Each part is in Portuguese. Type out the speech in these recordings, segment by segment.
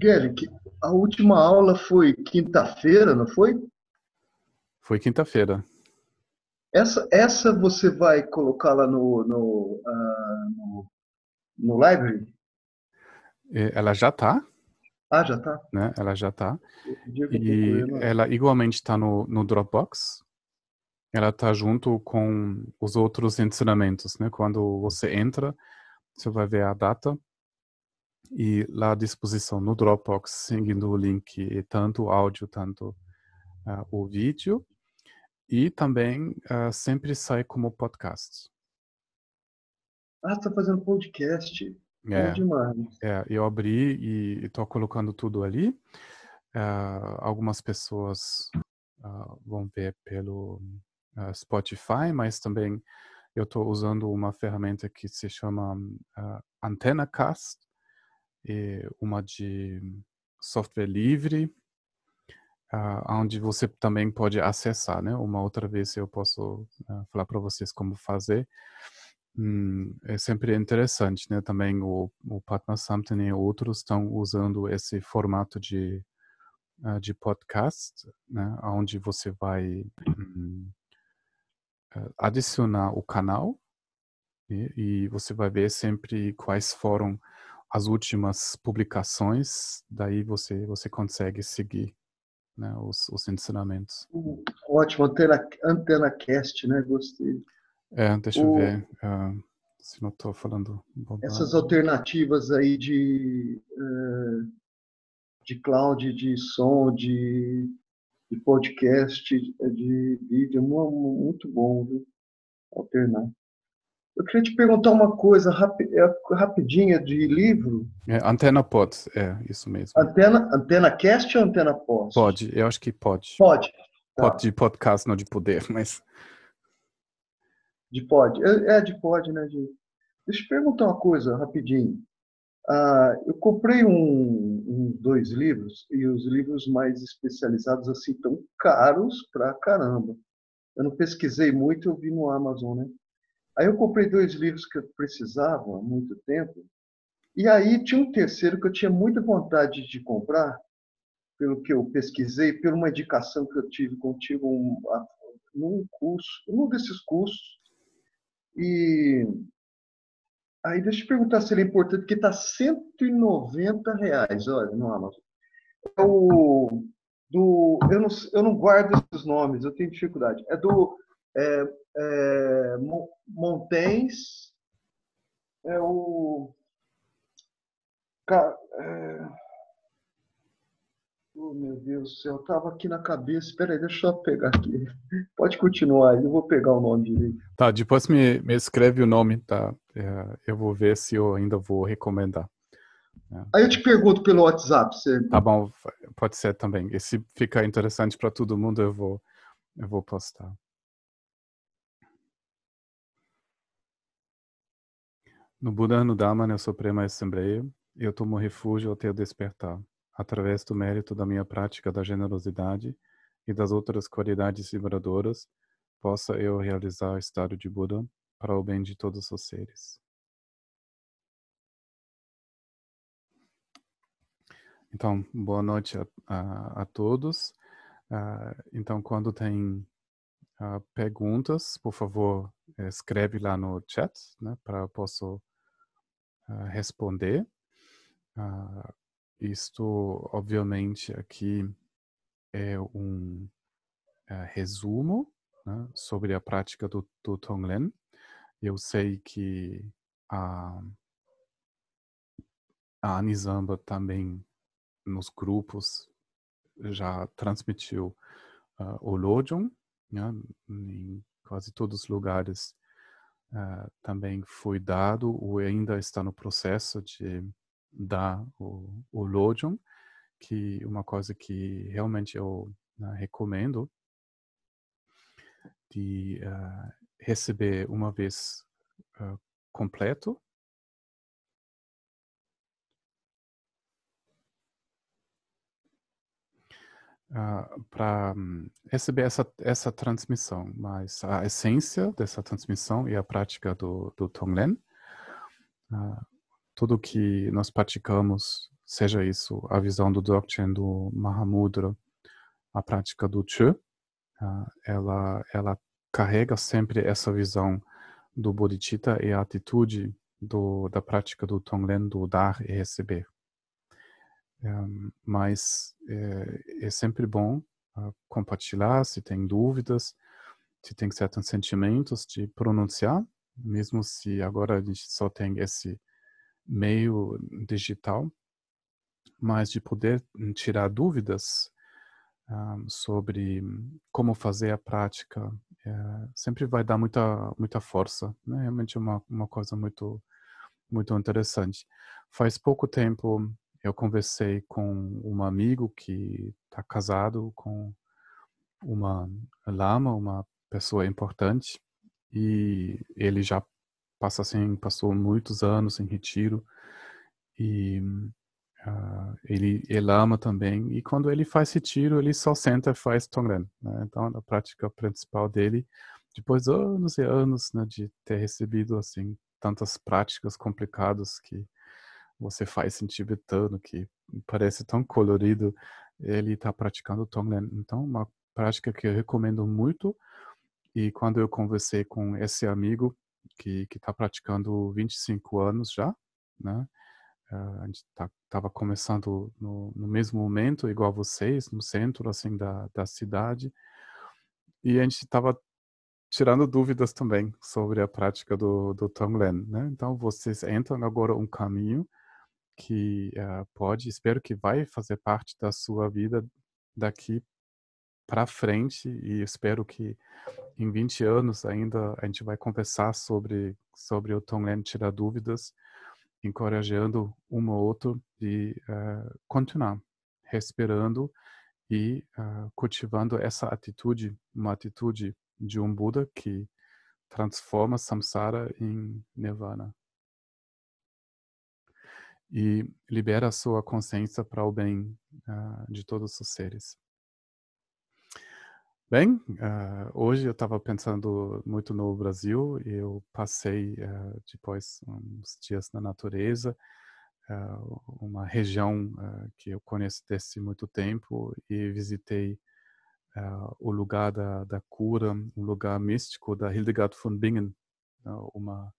Guilherme, a última aula foi quinta-feira, não foi? Foi quinta-feira. Essa, essa você vai colocar lá no, no, uh, no, no library? Ela já está. Ah, já está. Né? Ela já está. E ela igualmente está no, no Dropbox. Ela está junto com os outros ensinamentos, né? Quando você entra, você vai ver a data e lá à disposição no Dropbox, seguindo o link, tanto o áudio, tanto uh, o vídeo. E também uh, sempre sai como podcast. Ah, você tá fazendo podcast. É, demais. É, eu abri e estou colocando tudo ali. Uh, algumas pessoas vão ver pelo Spotify, mas também eu estou usando uma ferramenta que se chama uh, AntennaCast, e uma de software livre, uh, onde você também pode acessar, né? Uma outra vez eu posso uh, falar para vocês como fazer. Hum, é sempre interessante, né? Também o, o Patna Samten e outros estão usando esse formato de, uh, de podcast, né? Onde você vai hum, adicionar o canal e, e você vai ver sempre quais foram as últimas publicações, daí você você consegue seguir né, os, os ensinamentos. Ótimo, Antena, Antena Cast, né? Gostei. É, deixa eu ver uh, se não estou falando bobagem. Essas alternativas aí de, uh, de cloud, de som, de, de podcast, de vídeo, muito bom, viu? Alternar. Eu queria te perguntar uma coisa rapi é, rapidinha de livro. É, antena Pod, é isso mesmo. Antena, antena Cast ou Antena Pod? Pode, eu acho que pode. Pode. Pode tá. de podcast, não de poder, mas. De pod. É, é de pod, né? De... Deixa eu te perguntar uma coisa rapidinho. Ah, eu comprei um, um, dois livros e os livros mais especializados assim tão caros pra caramba. Eu não pesquisei muito, eu vi no Amazon, né? Aí eu comprei dois livros que eu precisava há muito tempo. E aí tinha um terceiro que eu tinha muita vontade de comprar, pelo que eu pesquisei, por uma indicação que eu tive contigo um, num curso, num desses cursos. E aí deixa eu te perguntar se ele é importante, porque está 190 reais, olha, no Amazon. É o do, eu, não, eu não guardo esses nomes, eu tenho dificuldade. É do é, é, Montens, é o. É, oh, meu Deus do céu, estava aqui na cabeça. Espera aí, deixa eu pegar aqui. Pode continuar, eu vou pegar o nome direito. Tá, depois me, me escreve o nome, tá? É, eu vou ver se eu ainda vou recomendar. É. Aí eu te pergunto pelo WhatsApp. Você... Tá bom, pode ser também. E se ficar interessante para todo mundo, eu vou, eu vou postar. No Buda, no Dharma, na Suprema Assembleia, eu tomo refúgio até o despertar, através do mérito da minha prática da generosidade e das outras qualidades liberadoras, possa eu realizar o estado de Buda para o bem de todos os seres. Então, boa noite a, a, a todos. Uh, então, quando tem uh, perguntas, por favor, escreve lá no chat, né, para eu posso responder. Uh, isto, obviamente, aqui é um uh, resumo né, sobre a prática do, do Tonglen. Eu sei que a, a Anizamba também, nos grupos, já transmitiu uh, o Lojong, né, em quase todos os lugares uh, também foi dado ou ainda está no processo de dar o, o Lojong, que uma coisa que realmente eu uh, recomendo de uh, receber uma vez completo uh, ah, para um, receber essa, essa transmissão, mas a essência dessa transmissão e a prática do, do Tonglen, uh, tudo que nós praticamos seja isso a visão do Dzogchen do Mahamudra, a prática do Chu, uh, ela, ela carrega sempre essa visão do Bodhicitta e a atitude do, da prática do Tonglen, do dar e receber. Mas é, é, sempre bom uh, compartilhar se tem dúvidas, se tem certos sentimentos de pronunciar, mesmo se agora a gente só tem esse meio digital, mas de poder tirar dúvidas um, sobre como fazer a prática, é, sempre vai dar muita muita força, né? Realmente é uma uma coisa muito muito interessante. Faz pouco tempo eu conversei com um amigo que está casado com uma lama, uma pessoa importante, e ele já passa assim, passou muitos anos em retiro e uh, ele, ele ama também. E quando ele faz retiro, ele só senta e faz Tonglen. Né? Então, a prática principal dele, depois de anos e anos né, de ter recebido assim tantas práticas complicadas que você faz em tibetano, que parece tão colorido, ele está praticando Tonglen. Então, uma prática que eu recomendo muito. E quando eu conversei com esse amigo, que está praticando 25 anos já, né? Uh, a gente estava tá, começando no, no, mesmo momento, igual vocês, no centro assim da, da cidade, e a gente estava tirando dúvidas também sobre a prática do, do Tonglen, né? Então vocês entram agora um caminho que uh, pode, espero que vai fazer parte da sua vida daqui para frente e espero que em 20 anos ainda a gente vai conversar sobre sobre o Tonglen, tirar dúvidas, encorajando um ou outro de uh, continuar respirando e uh, cultivando essa atitude, uma atitude de um Buda que transforma samsara em nirvana e libera a sua consciência para o bem uh, de todos os seres. Bem, uh, hoje eu estava pensando muito no Brasil e eu passei uh, depois uns dias na natureza, uma região que eu conheço desde muito tempo e visitei o lugar da, da cura, um lugar místico da Hildegard von Bingen, uma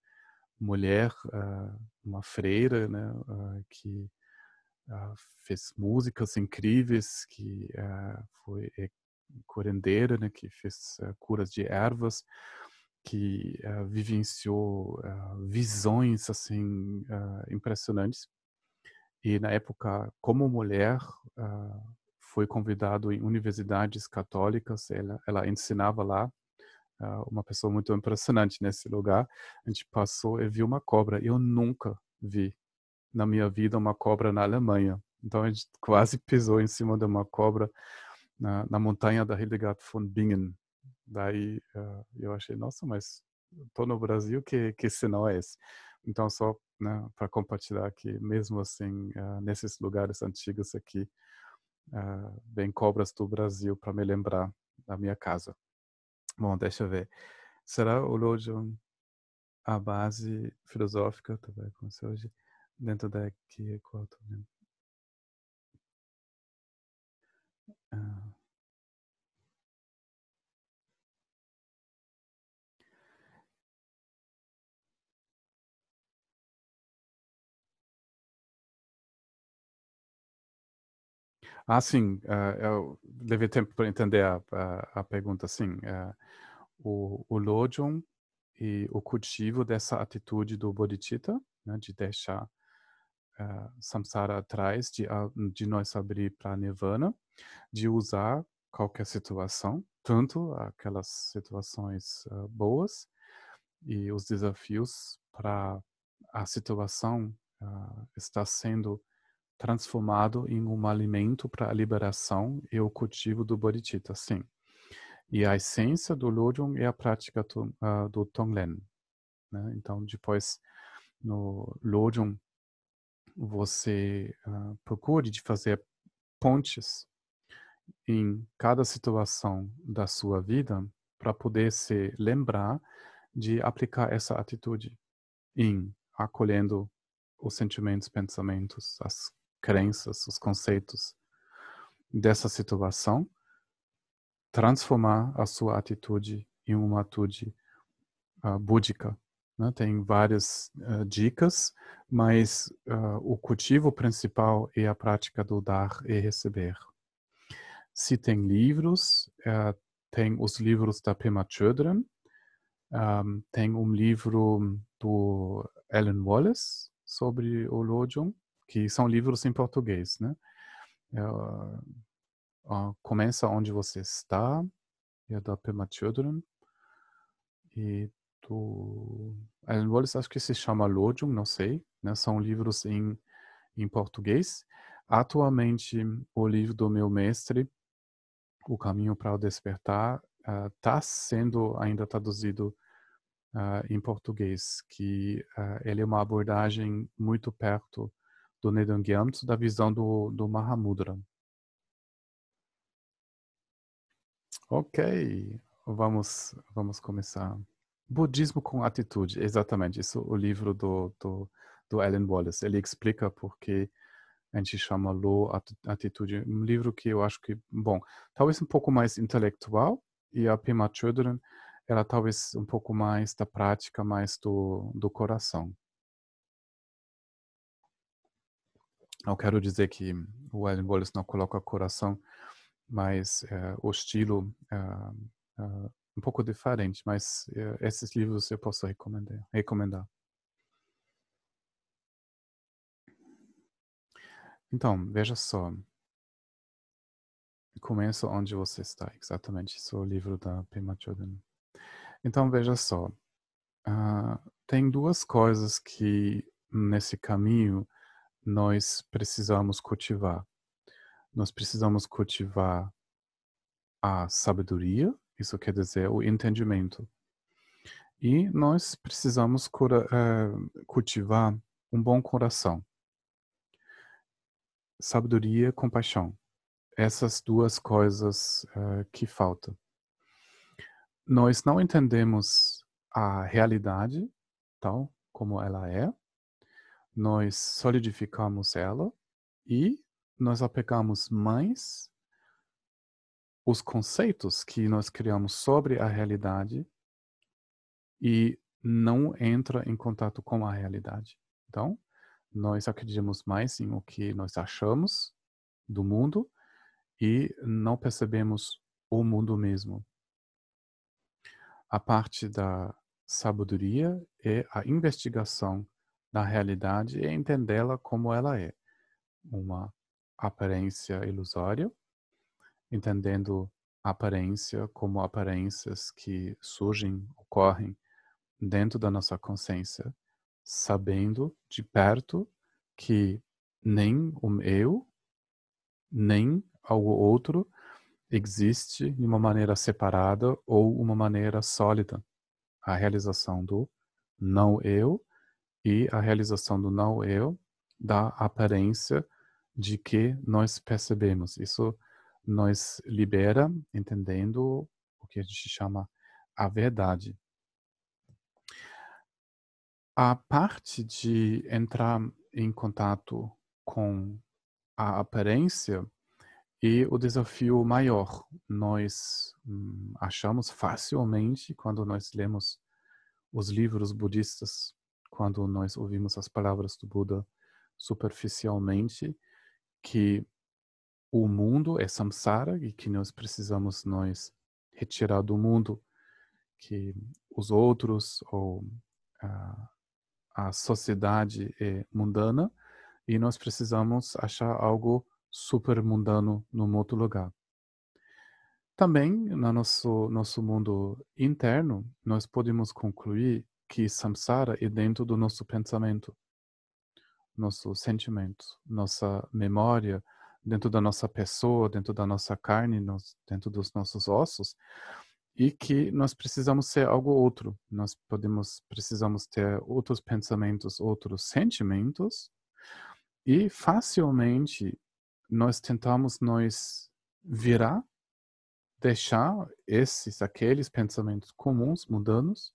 mulher, ah, uma freira, né, ah, que ah, fez músicas incríveis, que foi é curandeira, né, que fez curas de ervas, que vivenciou visões assim impressionantes. E na época, como mulher, foi convidado em universidades católicas, ela, ela ensinava lá uma pessoa muito impressionante nesse lugar. A gente passou e viu uma cobra. Eu nunca vi na minha vida uma cobra na Alemanha. Então a gente quase pisou em cima de uma cobra na, na montanha da Hildegard von Bingen. Daí uh, eu achei, nossa, mas estou no Brasil, que, que sinal é esse? Então só né, para compartilhar que mesmo assim, uh, nesses lugares antigos aqui, uh, vem cobras do Brasil para me lembrar da minha casa. Bom, deixa eu ver. Será o Lojong a base filosófica, tá bem, como se hoje, dentro da que qual? Ah. Ah, sim, uh, eu levei tempo para entender a, a, a, pergunta, sim. Uh, o, o Lojong e o cultivo dessa atitude do Bodhicitta, né, de deixar uh, samsara atrás, de, de nós abrir para nirvana, de usar qualquer situação, tanto aquelas situações uh, boas e os desafios para a situação uh, estar sendo transformado em um alimento para a liberação e o cultivo do bodhicitta, sim. E a essência do Lojong é a prática do, uh, do Tonglen. Né? Então, depois, no Lojong, você uh, procure de fazer pontes em cada situação da sua vida para poder se lembrar de aplicar essa atitude em acolhendo os sentimentos, pensamentos, as crenças, os conceitos dessa situação, transformar a sua atitude em uma atitude uh, búdica. Né? Tem várias uh, dicas, mas uh, o cultivo principal é a prática do dar e receber. Se tem livros, tem os livros da Pema Chodron, um, tem um livro do Alan Wallace sobre o Lojong, que são livros em português, né? Uh, começa onde você está, é da Pema e do Alan Wallace acho que se chama Lojong, não sei, né? São livros em, em português. Atualmente, o livro do meu mestre, O Caminho para o Despertar, está uh, sendo ainda traduzido uh, em português, que uh, ele é uma abordagem muito perto do Nedam Gyamtso, da visão do, do Mahamudra. Ok, vamos, vamos começar. Budismo com atitude, exatamente, isso o livro do, do, do Alan Wallace. Ele explica por que a gente chama Lo Atitude. Um livro que eu acho que, bom, talvez um pouco mais intelectual, e a Pema Chodron ela talvez um pouco mais da prática, mais do, do coração. Eu quero dizer que o Ellen Wallace não coloca coração, mas é, o estilo é, é, um pouco diferente, mas esses livros eu posso recomendar. recomendar. Então, veja só. Começa onde você está, exatamente. Isso é o livro da Pema Chodron. Então, veja só. Uh, tem duas coisas que nesse caminho nós precisamos cultivar. Nós precisamos cultivar a sabedoria, isso quer dizer o entendimento. E nós precisamos cura, uh, cultivar um bom coração. Sabedoria compaixão. Essas duas coisas uh, que faltam nós não entendemos a realidade tal como ela é, nós solidificamos ela e nós apegamos mais os conceitos que nós criamos sobre a realidade e não entra em contato com a realidade. Então, nós acreditamos mais em o que nós achamos do mundo e não percebemos o mundo mesmo a parte da sabedoria é a investigação da realidade e entendê-la como ela é. Uma aparência ilusória, entendendo aparência como aparências que surgem, ocorrem dentro da nossa consciência, sabendo de perto que nem o eu, nem algo outro existe de uma maneira separada ou uma maneira sólida. A realização do não eu e a realização do não eu da aparência de que nós percebemos. Isso nos libera entendendo o que a gente chama a verdade. A parte de entrar em contato com a aparência e o desafio maior, nós hum, achamos facilmente quando nós lemos os livros budistas, quando nós ouvimos as palavras do Buda superficialmente, que o mundo é samsara e que nós precisamos nós retirar do mundo que os outros ou a, a sociedade é mundana e nós precisamos achar algo super mundano num outro lugar. Também, no nosso, nosso mundo interno, nós podemos concluir que samsara é dentro do nosso pensamento, nosso sentimento, nossa memória, dentro da nossa pessoa, dentro da nossa carne, dentro dos nossos ossos, e que nós precisamos ser algo outro. Nós podemos, precisamos ter outros pensamentos, outros sentimentos, e facilmente nós tentamos nós virar, deixar esses, aqueles pensamentos comuns, mundanos,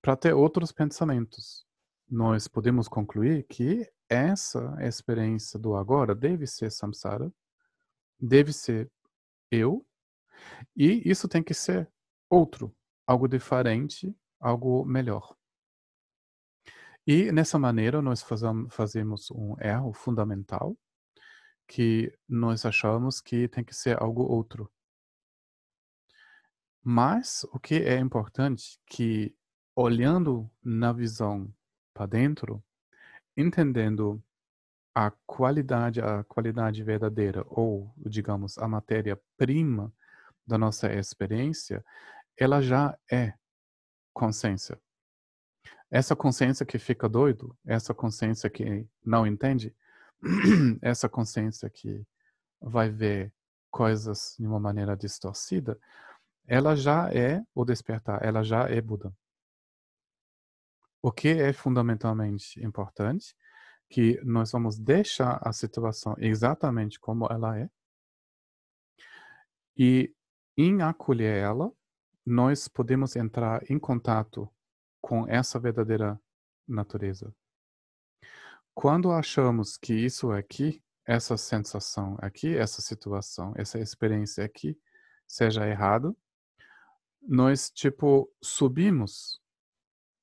para ter outros pensamentos. nós podemos concluir que essa experiência do agora deve ser samsara, deve ser eu, e isso tem que ser outro, algo diferente, algo melhor. E nessa maneira nós fazemos um erro fundamental, que nós achamos que tem que ser algo outro. Mas o que é importante que olhando na visão para dentro, entendendo a qualidade, a qualidade verdadeira ou, digamos, a matéria-prima da nossa experiência, ela já é consciência. Essa consciência que fica doido, essa consciência que não entende, essa consciência que vai ver coisas de uma maneira distorcida, ela já é o despertar, ela já é Buda. O que é fundamentalmente importante que nós vamos deixar a situação exatamente como ela é e em acolher ela, nós podemos entrar em contato com essa verdadeira natureza. Quando achamos que isso aqui, essa sensação aqui, essa situação, essa experiência aqui, seja errado, nós tipo subimos,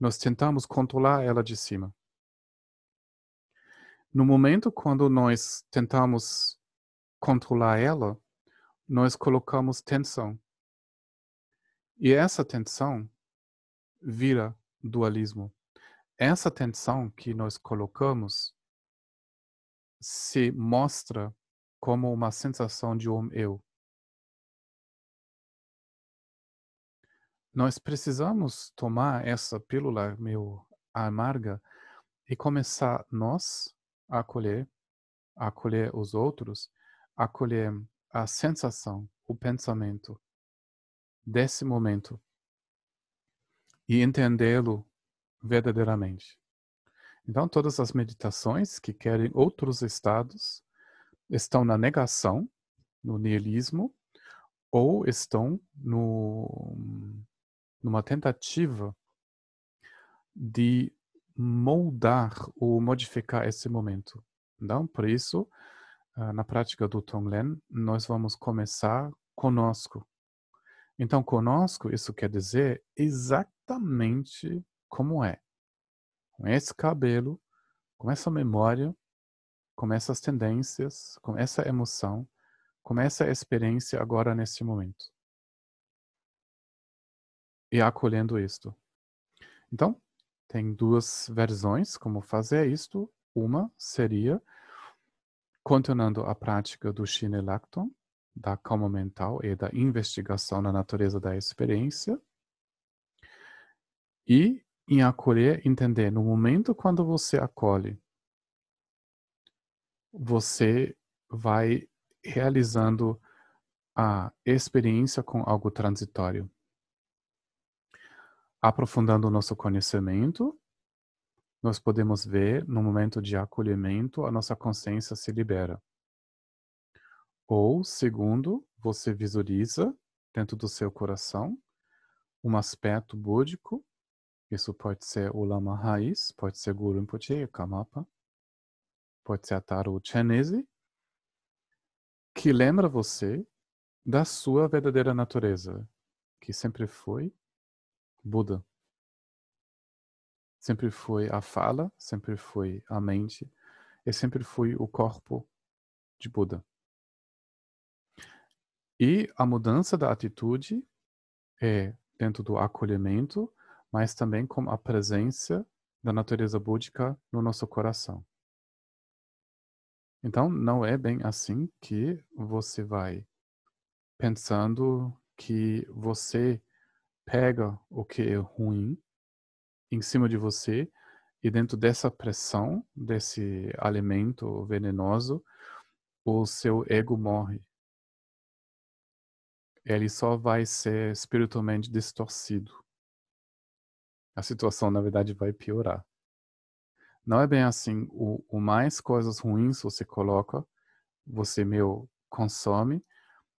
nós tentamos controlar ela de cima. No momento quando nós tentamos controlar ela, nós colocamos tensão. E essa tensão vira dualismo. Essa tensão que nós colocamos se mostra como uma sensação de um eu. Nós precisamos tomar essa pílula meio amarga e começar nós a acolher, a acolher os outros, a acolher a sensação, o pensamento desse momento e entendê-lo verdadeiramente. Então, todas as meditações que querem outros estados estão na negação, no nihilismo, ou estão no, numa tentativa de moldar ou modificar esse momento. Então, por isso, ah, na prática do Tonglen, nós vamos começar conosco. Então, conosco, isso quer dizer exatamente como é. Com esse cabelo, com essa memória, com essas tendências, com essa emoção, com essa experiência agora nesse momento. E acolhendo isto. Então, tem duas versões como fazer isto. Uma seria continuando a prática do Shinelakton, da calma mental e da investigação na natureza da experiência. E em acolher, entender, no momento quando você acolhe, você vai realizando a experiência com algo transitório aprofundando o nosso conhecimento, nós podemos ver no momento de acolhimento a nossa consciência se libera. Ou, segundo, você visualiza dentro do seu coração um aspecto búdico, isso pode ser o Lama Raiz, pode ser Guru Rinpoche, Kamapa, pode ser a Taro Chenese, que lembra você da sua verdadeira natureza, que sempre foi Buda. Sempre foi a fala, sempre foi a mente e sempre foi o corpo de Buda. E a mudança da atitude é dentro do acolhimento, mas também com a presença da natureza búdica no nosso coração. Então, não é bem assim que você vai pensando que você pega o que é ruim em cima de você e dentro dessa pressão, desse alimento venenoso, o seu ego morre. Ele só vai ser espiritualmente distorcido. A situação, na verdade, vai piorar. Não é bem assim. O, o mais coisas ruins você coloca, você meu consome,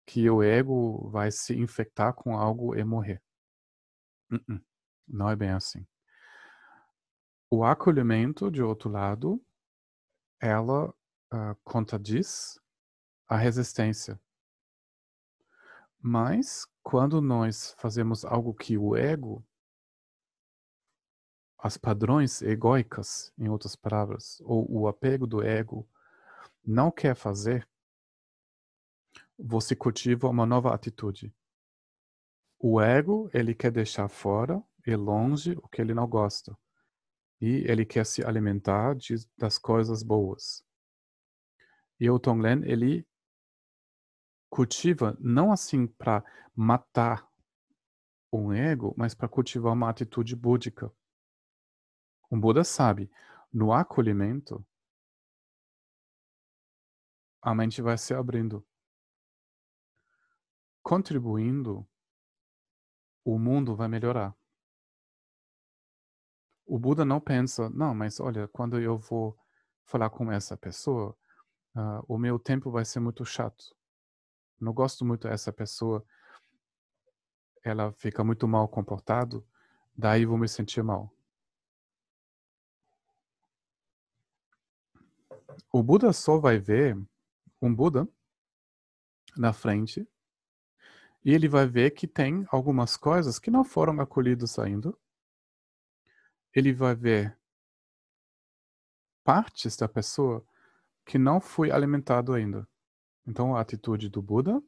que o ego vai se infectar com algo e morrer. Uh-uh. Não é bem assim. o acolhimento, de outro lado, ela uh, contradiz a resistência. Mas, quando nós fazemos algo que o ego, as padrões egóicas, em outras palavras, ou o apego do ego, não quer fazer, você cultiva uma nova atitude. O ego, ele quer deixar fora e longe o que ele não gosta. E ele quer se alimentar de, das coisas boas. E o Tonglen, ele cultiva não assim para matar um ego, mas para cultivar uma atitude búdica. O Buda sabe, no acolhimento, a mente vai se abrindo. Contribuindo, o mundo vai melhorar. O Buda não pensa, não, mas olha, quando eu vou falar com essa pessoa, uh, o meu tempo vai ser muito chato. Não gosto muito dessa pessoa, ela fica muito mal comportado, daí vou me sentir mal. O Buda só vai ver um Buda na frente e ele vai ver que tem algumas coisas que não foram acolhidas ainda. Ele vai ver partes da pessoa que não foi alimentado ainda. Então a atitude do Buda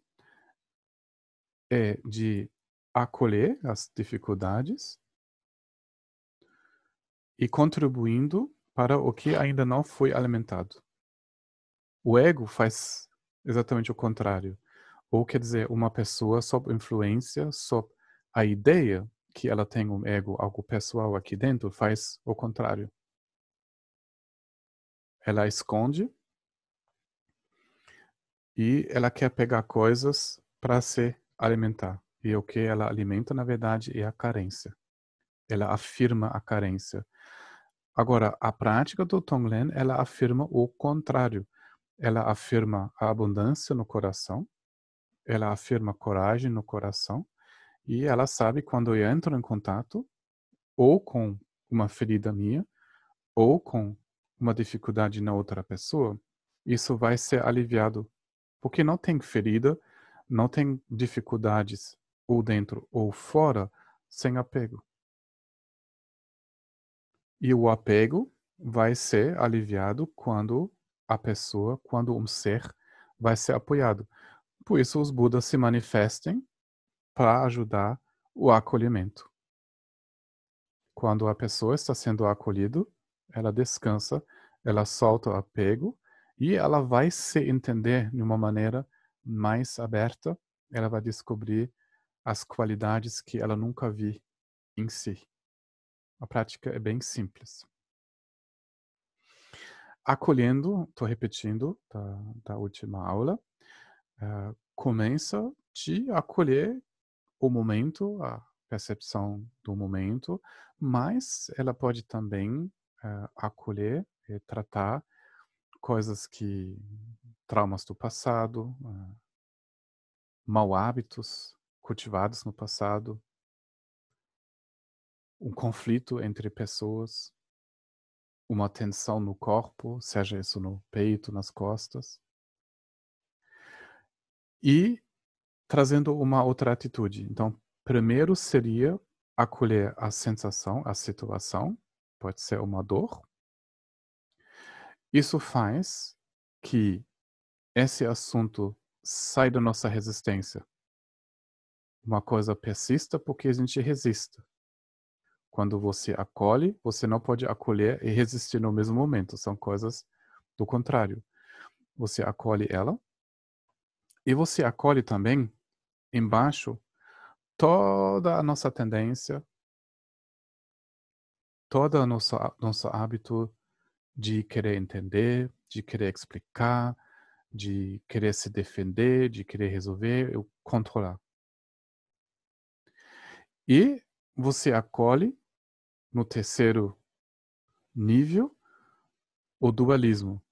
é de acolher as dificuldades e contribuindo para o que ainda não foi alimentado. O ego faz exatamente o contrário. Ou quer dizer, uma pessoa sob influência, sob a ideia que ela tem um ego, algo pessoal aqui dentro, faz o contrário. Ela esconde e ela quer pegar coisas para se alimentar. E o que ela alimenta, na verdade, é a carência. Ela afirma a carência. Agora, a prática do Tonglen, ela afirma o contrário ela afirma a abundância no coração, ela afirma coragem no coração, e ela sabe quando eu entro em contato ou com uma ferida minha, ou com uma dificuldade na outra pessoa, isso vai ser aliviado. Porque não tem ferida, não tem dificuldades ou dentro ou fora sem apego. E o apego vai ser aliviado quando a pessoa, quando um ser vai ser apoiado. Por isso, os Budas se manifestem para ajudar o acolhimento. Quando a pessoa está sendo acolhida, ela descansa, ela solta o apego e ela vai se entender de uma maneira mais aberta, ela vai descobrir as qualidades que ela nunca viu em si. A prática é bem simples acolhendo, estou repetindo da, da, última aula, uh, começa de acolher o momento, a percepção do momento, mas ela pode também uh, acolher e tratar coisas que traumas do passado, uh, mau hábitos cultivados no passado, um conflito entre pessoas, uma tensão no corpo, seja isso no peito, nas costas. E trazendo uma outra atitude. Então, primeiro seria acolher a sensação, a situação, pode ser uma dor. Isso faz que esse assunto saia da nossa resistência. Uma coisa persista porque a gente resista. Quando você acolhe, você não pode acolher e resistir no mesmo momento. São coisas do contrário. Você acolhe ela e você acolhe também embaixo toda a nossa tendência, toda a nossa nosso hábito de querer entender, de querer explicar, de querer se defender, de querer resolver, controlar. E você acolhe no terceiro nível, o dualismo.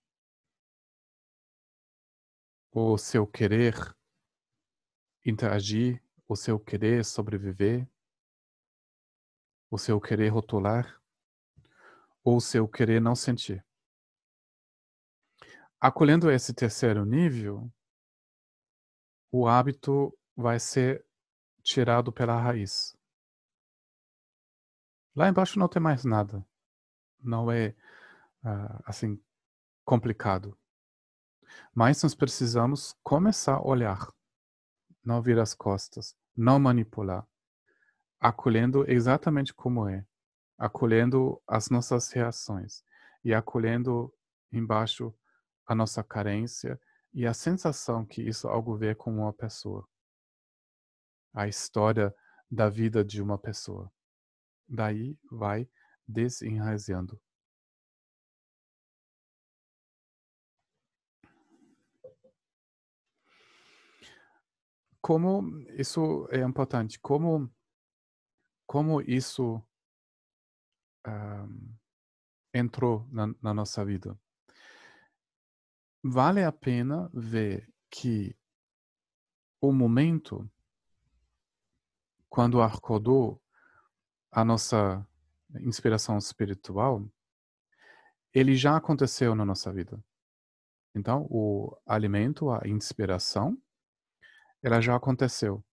O seu querer interagir, o seu querer sobreviver, o seu querer rotular, ou seu querer não sentir. Acolhendo esse terceiro nível, o hábito vai ser tirado pela raiz. Lá embaixo não tem mais nada. Não é uh, assim complicado. Mas nós precisamos começar a olhar, não vir as costas, não manipular, acolhendo exatamente como é, acolhendo as nossas reações e acolhendo embaixo a nossa carência e a sensação que isso algo ver com uma pessoa. A história da vida de uma pessoa. Daí vai desenraizando. Como isso é importante? Como, como isso um, entrou na, na nossa vida? Vale a pena ver que o momento quando acordou a nossa inspiração espiritual, ele já aconteceu na nossa vida. Então, o alimento, a inspiração, ela já aconteceu.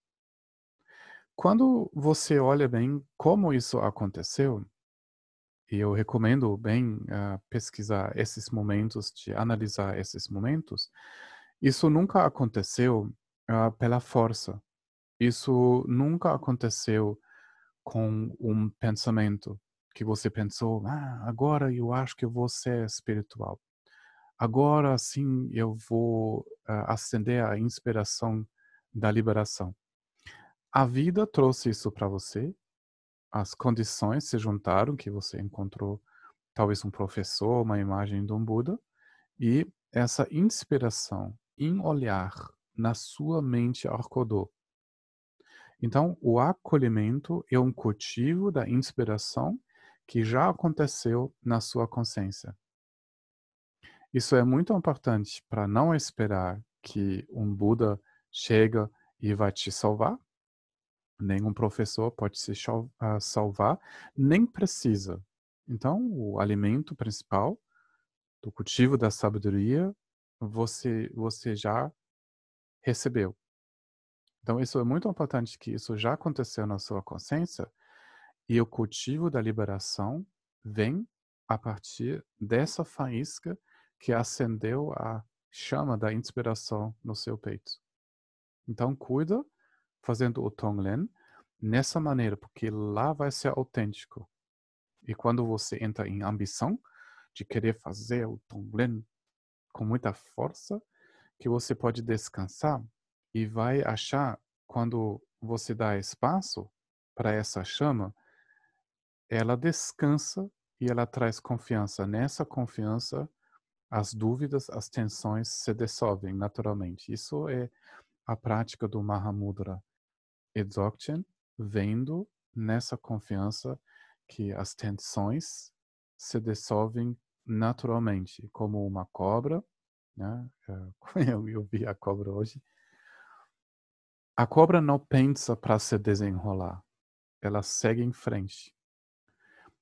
Quando você olha bem como isso aconteceu, e eu recomendo bem uh, pesquisar esses momentos, de analisar esses momentos, isso nunca aconteceu uh, pela força. Isso nunca aconteceu com um pensamento que você pensou, ah, agora eu acho que eu vou ser espiritual. Agora sim eu vou uh, acender a inspiração da liberação. A vida trouxe isso para você, as condições se juntaram, que você encontrou talvez um professor, uma imagem de um Buda, e essa inspiração em olhar na sua mente acordou. Então, o acolhimento é um cultivo da inspiração que já aconteceu na sua consciência. Isso é muito importante para não esperar que um Buda chega e vai te salvar. Nenhum professor pode se ah, salvar, nem precisa. Então, o alimento principal do cultivo da sabedoria você você já recebeu. Então, isso é muito importante que isso já aconteceu na sua consciência e o cultivo da liberação vem a partir dessa faísca que acendeu a chama da inspiração no seu peito. Então, cuida fazendo o Tonglen nessa maneira, porque lá vai ser autêntico. E quando você entra em ambição de querer fazer o Tonglen com muita força, que você pode descansar e vai achar quando você dá espaço para essa chama, ela descansa e ela traz confiança. Nessa confiança, as dúvidas, as tensões se dissolvem naturalmente. Isso é a prática do Mahamudra Dzogchen, vendo nessa confiança que as tensões se dissolvem naturalmente, como uma cobra, né? Eu vi a cobra hoje. A cobra não pensa para se desenrolar, ela segue em frente.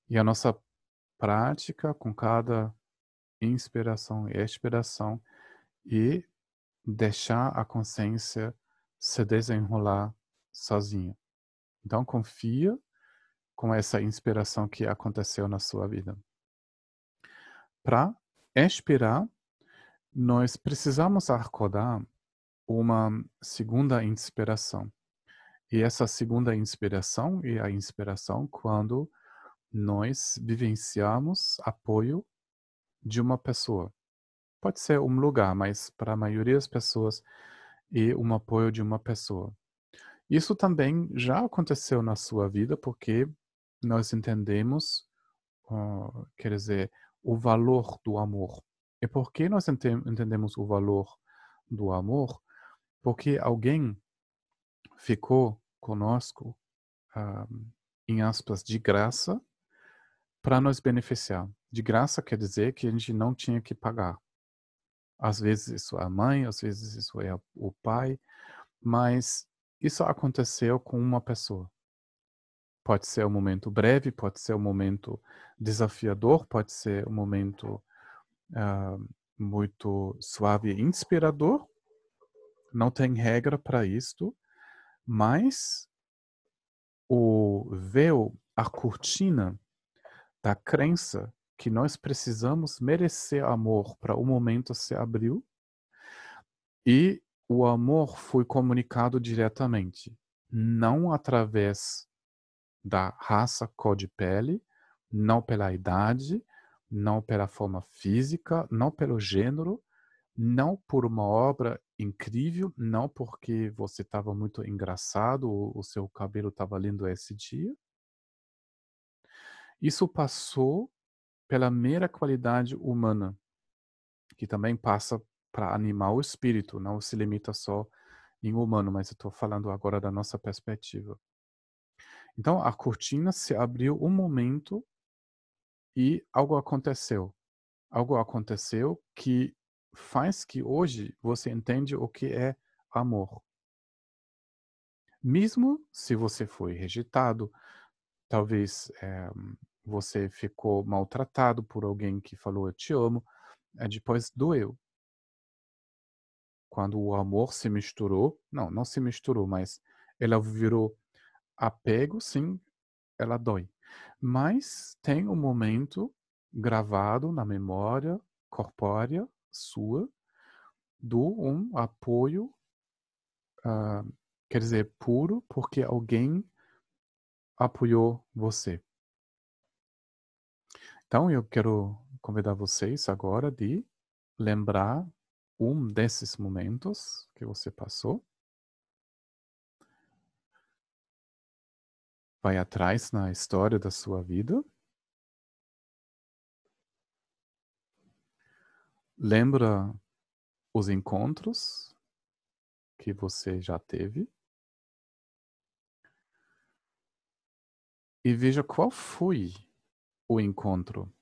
E a nossa prática com cada inspiração e expiração e deixar a consciência se desenrolar sozinha. Então confia com essa inspiração que aconteceu na sua vida. Para expirar, nós precisamos acordar uma segunda inspiração. E essa segunda inspiração é a inspiração quando nós vivenciamos apoio de uma pessoa. Pode ser um lugar, mas para a maioria das pessoas é um apoio de uma pessoa. Isso também já aconteceu na sua vida porque nós entendemos, uh, quer dizer, o valor do amor. E por que nós entendemos o valor do amor? Porque alguém ficou conosco, uh, em aspas, de graça, para nos beneficiar. De graça quer dizer que a gente não tinha que pagar. Às vezes isso é a mãe, às vezes isso é o pai, mas isso aconteceu com uma pessoa. Pode ser um momento breve, pode ser um momento desafiador, pode ser um momento uh, muito suave e inspirador. Não tem regra para isto, mas o véu, a cortina da crença que nós precisamos merecer amor para o momento se abriu e o amor foi comunicado diretamente, não através da raça, cor de pele, não pela idade, não pela forma física, não pelo gênero, não por uma obra incrível, não porque você estava muito engraçado ou o seu cabelo estava lindo esse dia. Isso passou pela mera qualidade humana, que também passa para animar o espírito, não se limita só em humano, mas eu estou falando agora da nossa perspectiva. Então a cortina se abriu um momento e algo aconteceu. Algo aconteceu que faz que hoje você entende o que é amor. Mesmo se você foi rejeitado, talvez é, você ficou maltratado por alguém que falou eu te amo, é, depois doeu. Quando o amor se misturou, não, não se misturou, mas ela virou apego, sim, ela dói. Mas tem um momento gravado na memória corpórea sua do um apoio, uh, quer dizer, puro, porque alguém apoiou você. Então, eu quero convidar vocês agora de lembrar um desses momentos que você passou. Vai atrás na história da sua vida. Lembra os encontros que você já teve. E veja qual foi o encontro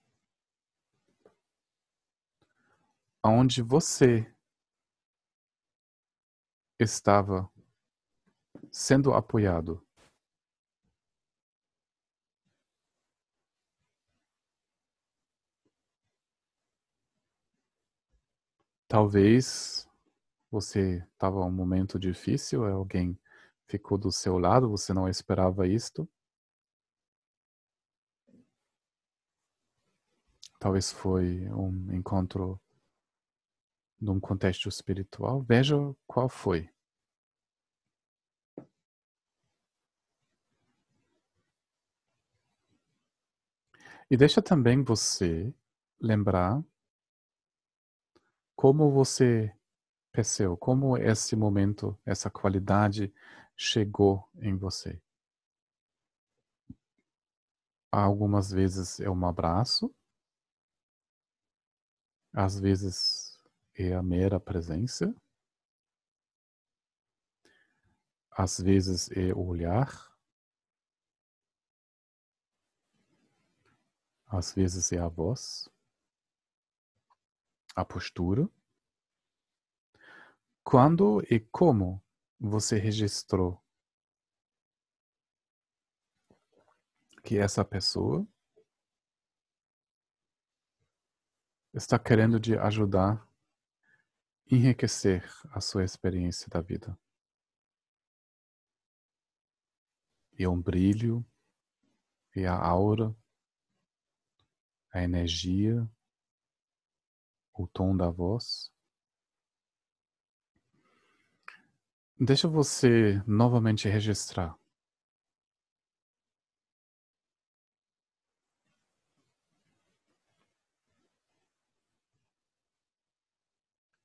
onde você estava sendo apoiado. Talvez você estava um momento difícil, alguém ficou do seu lado, você não esperava isto. Talvez foi um encontro num contexto espiritual, veja qual foi. E deixa também você lembrar como você percebeu, como esse momento, essa qualidade chegou em você. Algumas vezes é um abraço, às vezes é a mera presença, às vezes é o olhar, às vezes é a voz, a postura. Quando e como você registrou que essa pessoa está querendo te ajudar enriquecer a sua experiência da vida. E um brilho, e a aura, a energia, o tom da voz. Deixa você novamente registrar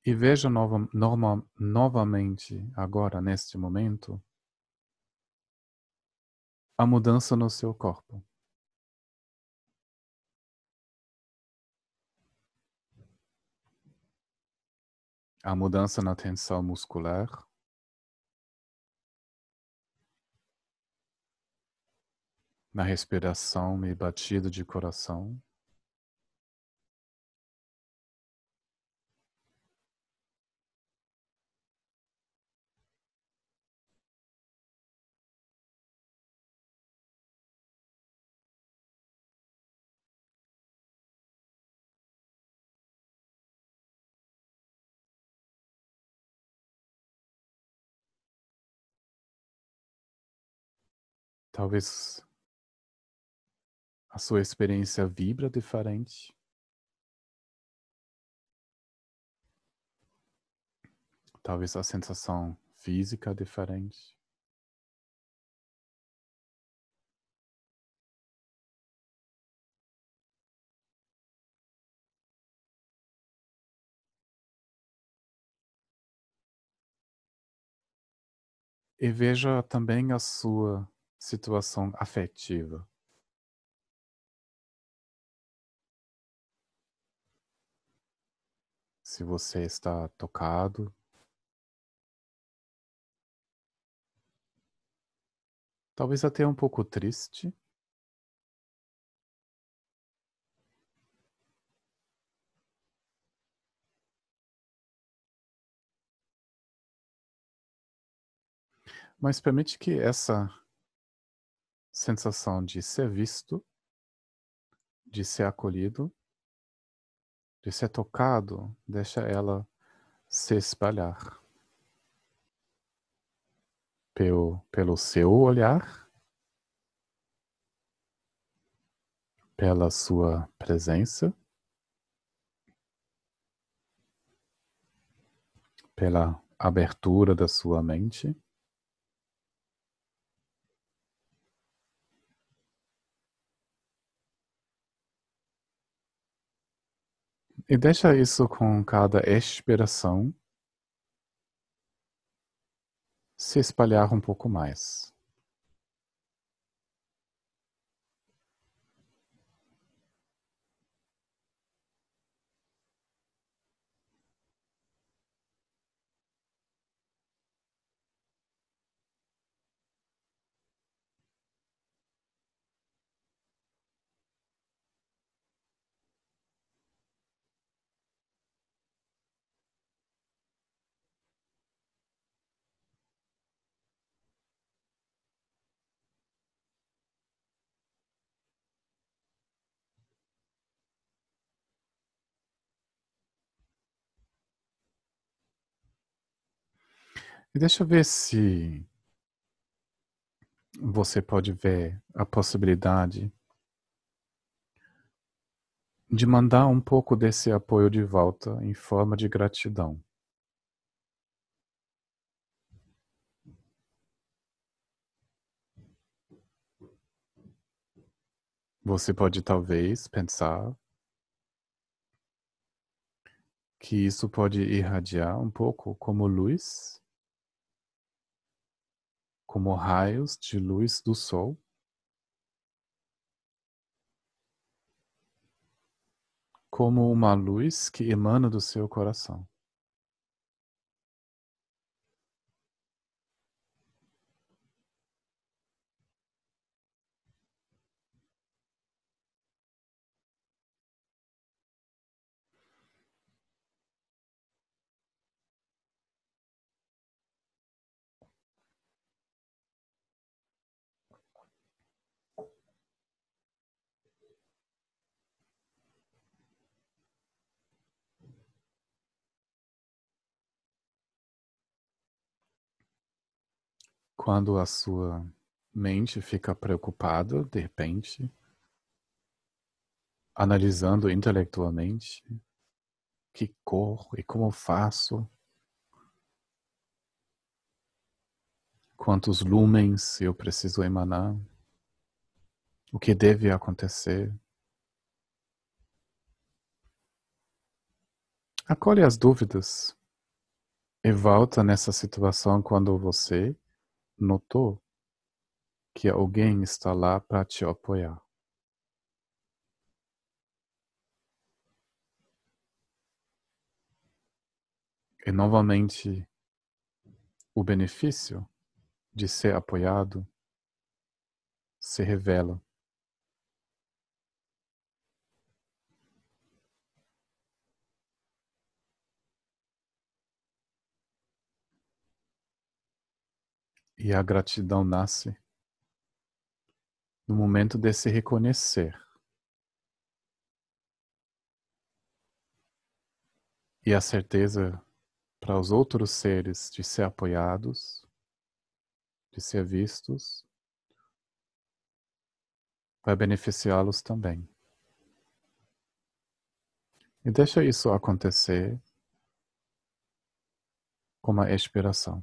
E veja nova, nova, novamente, agora, neste momento, a mudança no seu corpo. A mudança na tensão muscular. Na respiração e batida de coração. Talvez a sua experiência vibra diferente. Talvez a sensação física é diferente. E veja também a sua situação afetiva. Se você está tocado, talvez até um pouco triste. Mas permite que essa sensação de ser visto, de ser acolhido, de ser tocado, deixa ela se espalhar pelo, pelo seu olhar, pela sua presença, pela abertura da sua mente. E deixa isso com cada expiração se espalhar um pouco mais. E deixa eu ver se você pode ver a possibilidade de mandar um pouco desse apoio de volta em forma de gratidão. Você pode talvez pensar que isso pode irradiar um pouco como luz como raios de luz do sol. Como uma luz que emana do seu coração. Quando a sua mente fica preocupada, de repente, analisando intelectualmente que cor e como faço, quantos lumens eu preciso emanar, o que deve acontecer. Acolhe as dúvidas e volta nessa situação quando você notou que alguém está lá para te apoiar. E novamente, o benefício de ser apoiado se revela. E a gratidão nasce no momento de se reconhecer. E a certeza para os outros seres de ser apoiados, de ser vistos, vai beneficiá-los também. E deixa isso acontecer com uma expiração.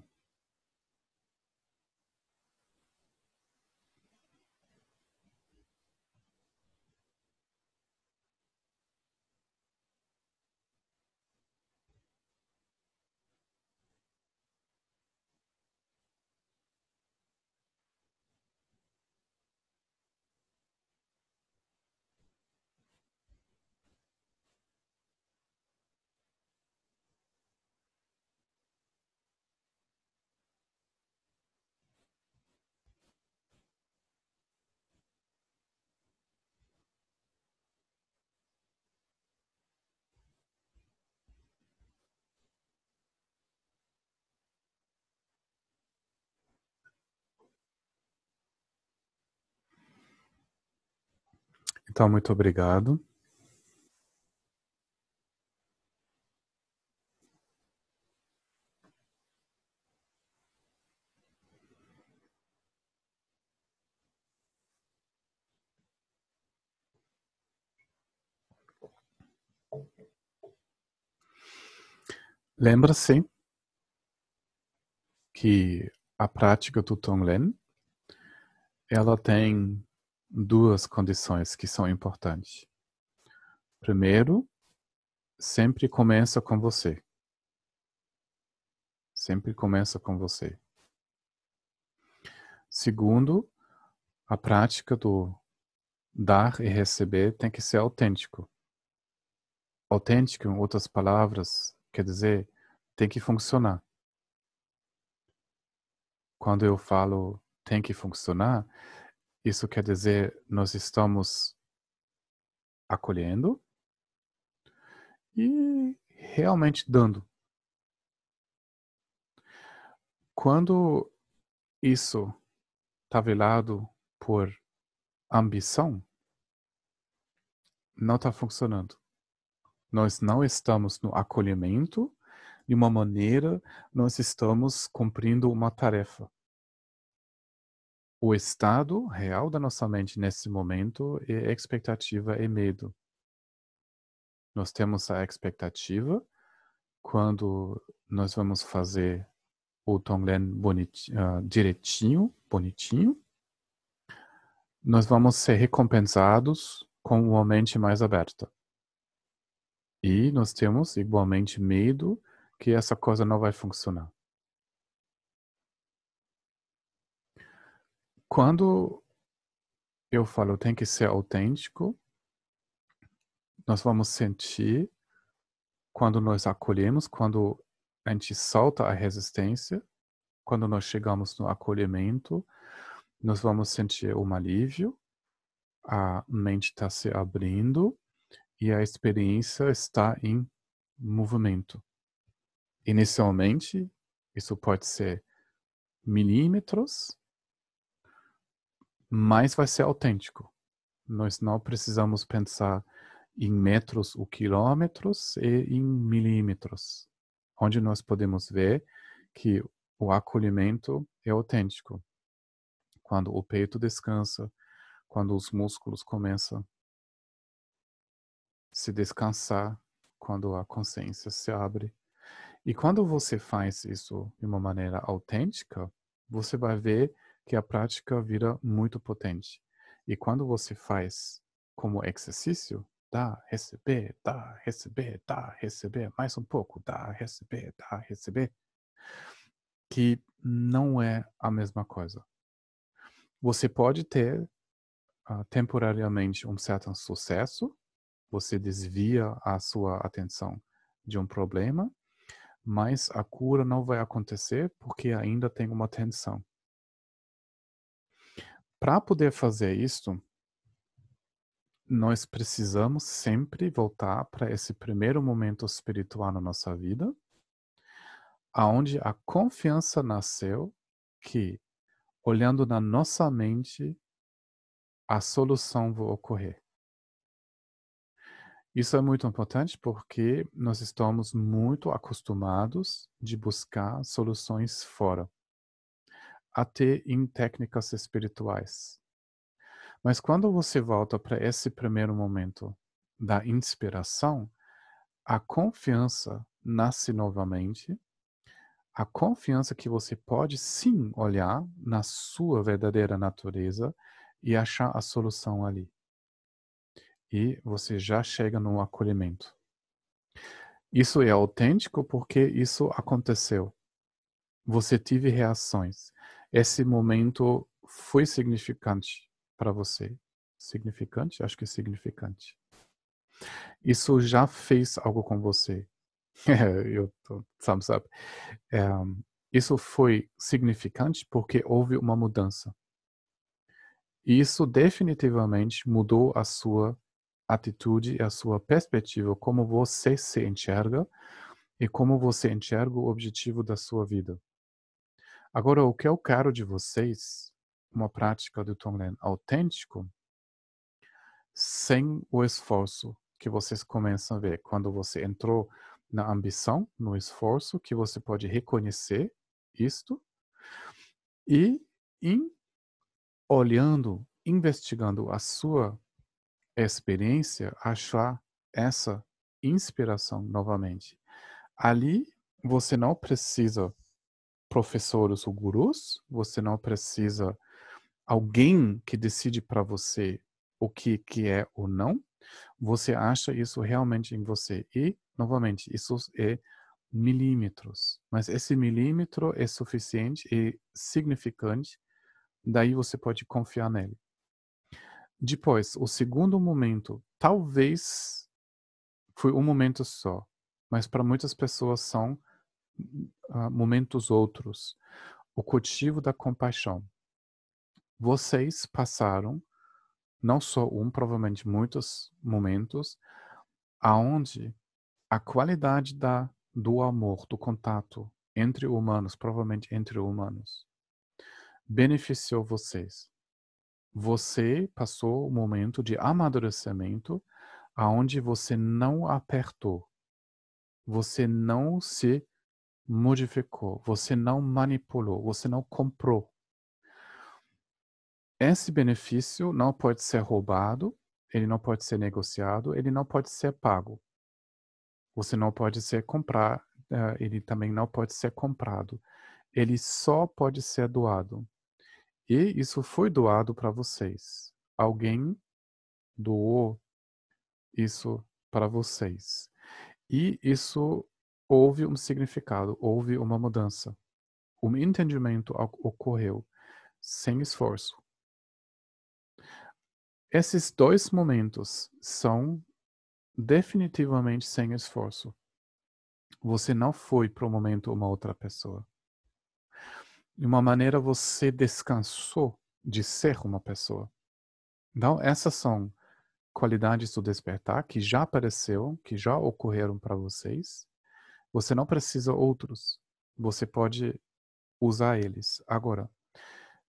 Então, muito obrigado. Lembra-se que a prática do Tonglen ela tem duas condições que são importantes. Primeiro, sempre começa com você. Sempre começa com você. Segundo, a prática do dar e receber tem que ser autêntico. Autêntico, em outras palavras, quer dizer, tem que funcionar. Quando eu falo tem que funcionar, isso quer dizer, nós estamos acolhendo e realmente dando. Quando isso está velado por ambição, não está funcionando. Nós não estamos no acolhimento de uma maneira, nós estamos cumprindo uma tarefa o estado real da nossa mente nesse momento é expectativa e medo. Nós temos a expectativa quando nós vamos fazer o Tonglen bonitinho, uh, direitinho, bonitinho, nós vamos ser recompensados com uma mente mais aberta. E nós temos igualmente medo que essa coisa não vai funcionar. Quando eu falo tem que ser autêntico, nós vamos sentir quando nós acolhemos, quando a gente solta a resistência, quando nós chegamos no acolhimento, nós vamos sentir um alívio, a mente está se abrindo e a experiência está em movimento. Inicialmente, isso pode ser milímetros, mais vai ser autêntico. Nós não precisamos pensar em metros ou quilômetros e em milímetros, onde nós podemos ver que o acolhimento é autêntico. Quando o peito descansa, quando os músculos começam a se descansar, quando a consciência se abre. E quando você faz isso de uma maneira autêntica, você vai ver que a prática vira muito potente. E quando você faz como exercício, dá, receber, dá, receber, dá, receber, mais um pouco, dá, receber, dá, receber, que não é a mesma coisa. Você pode ter uh, temporariamente um certo sucesso, você desvia a sua atenção de um problema, mas a cura não vai acontecer porque ainda tem uma tensão. Para poder fazer isso, nós precisamos sempre voltar para esse primeiro momento espiritual na nossa vida, aonde a confiança nasceu que, olhando na nossa mente, a solução vai ocorrer. Isso é muito importante porque nós estamos muito acostumados de buscar soluções fora até em técnicas espirituais. Mas quando você volta para esse primeiro momento da inspiração, a confiança nasce novamente. A confiança que você pode sim olhar na sua verdadeira natureza e achar a solução ali. E você já chega no acolhimento. Isso é autêntico porque isso aconteceu. Você teve reações. Esse momento foi significante para você. Significante? Acho que é significante. Isso já fez algo com você. Eu tô, thumbs up. É, isso foi significante porque houve uma mudança. E isso definitivamente mudou a sua atitude e a sua perspectiva, como você se enxerga e como você enxerga o objetivo da sua vida. Agora, o que eu quero de vocês, uma prática do Tonglen autêntico, sem o esforço que vocês começam a ver quando você entrou na ambição, no esforço, que você pode reconhecer isto e em olhando, investigando a sua experiência, achar essa inspiração novamente. Ali você não precisa professores ou gurus, você não precisa alguém que decide para você o que, que é ou não. Você acha isso realmente em você. E, novamente, isso é milímetros. Mas esse milímetro é suficiente e significante, daí você pode confiar nele. Depois, o segundo momento, talvez foi um momento só, mas para muitas pessoas são momentos outros. O cultivo da compaixão. Vocês passaram não só um, provavelmente muitos momentos aonde a qualidade da do amor, do contato entre humanos, provavelmente entre humanos, beneficiou vocês. Você passou um momento de amadurecimento aonde você não apertou, você não se modificou, você não manipulou, você não comprou. Esse benefício não pode ser roubado, ele não pode ser negociado, ele não pode ser pago. Você não pode ser comprar, uh, ele também não pode ser comprado. Ele só pode ser doado. E isso foi doado para vocês. Alguém doou isso para vocês. E isso houve um significado, houve uma mudança. Um entendimento ocorreu sem esforço. Esses dois momentos são definitivamente sem esforço. Você não foi para o momento uma outra pessoa. De uma maneira você descansou de ser uma pessoa. Então, essas são qualidades do despertar que já apareceu, que já ocorreram para vocês você não precisa outros. Você pode usar eles. Agora,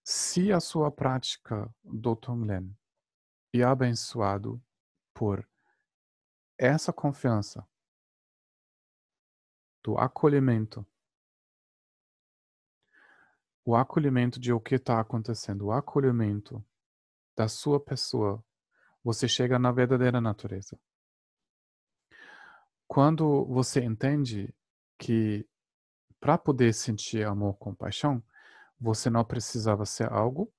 se a sua prática do Tonglen é abençoado por essa confiança do acolhimento, o acolhimento de o que está acontecendo, o acolhimento da sua pessoa, você chega na verdadeira natureza quando você entende que para poder sentir amor, compaixão, você não precisava ser algo.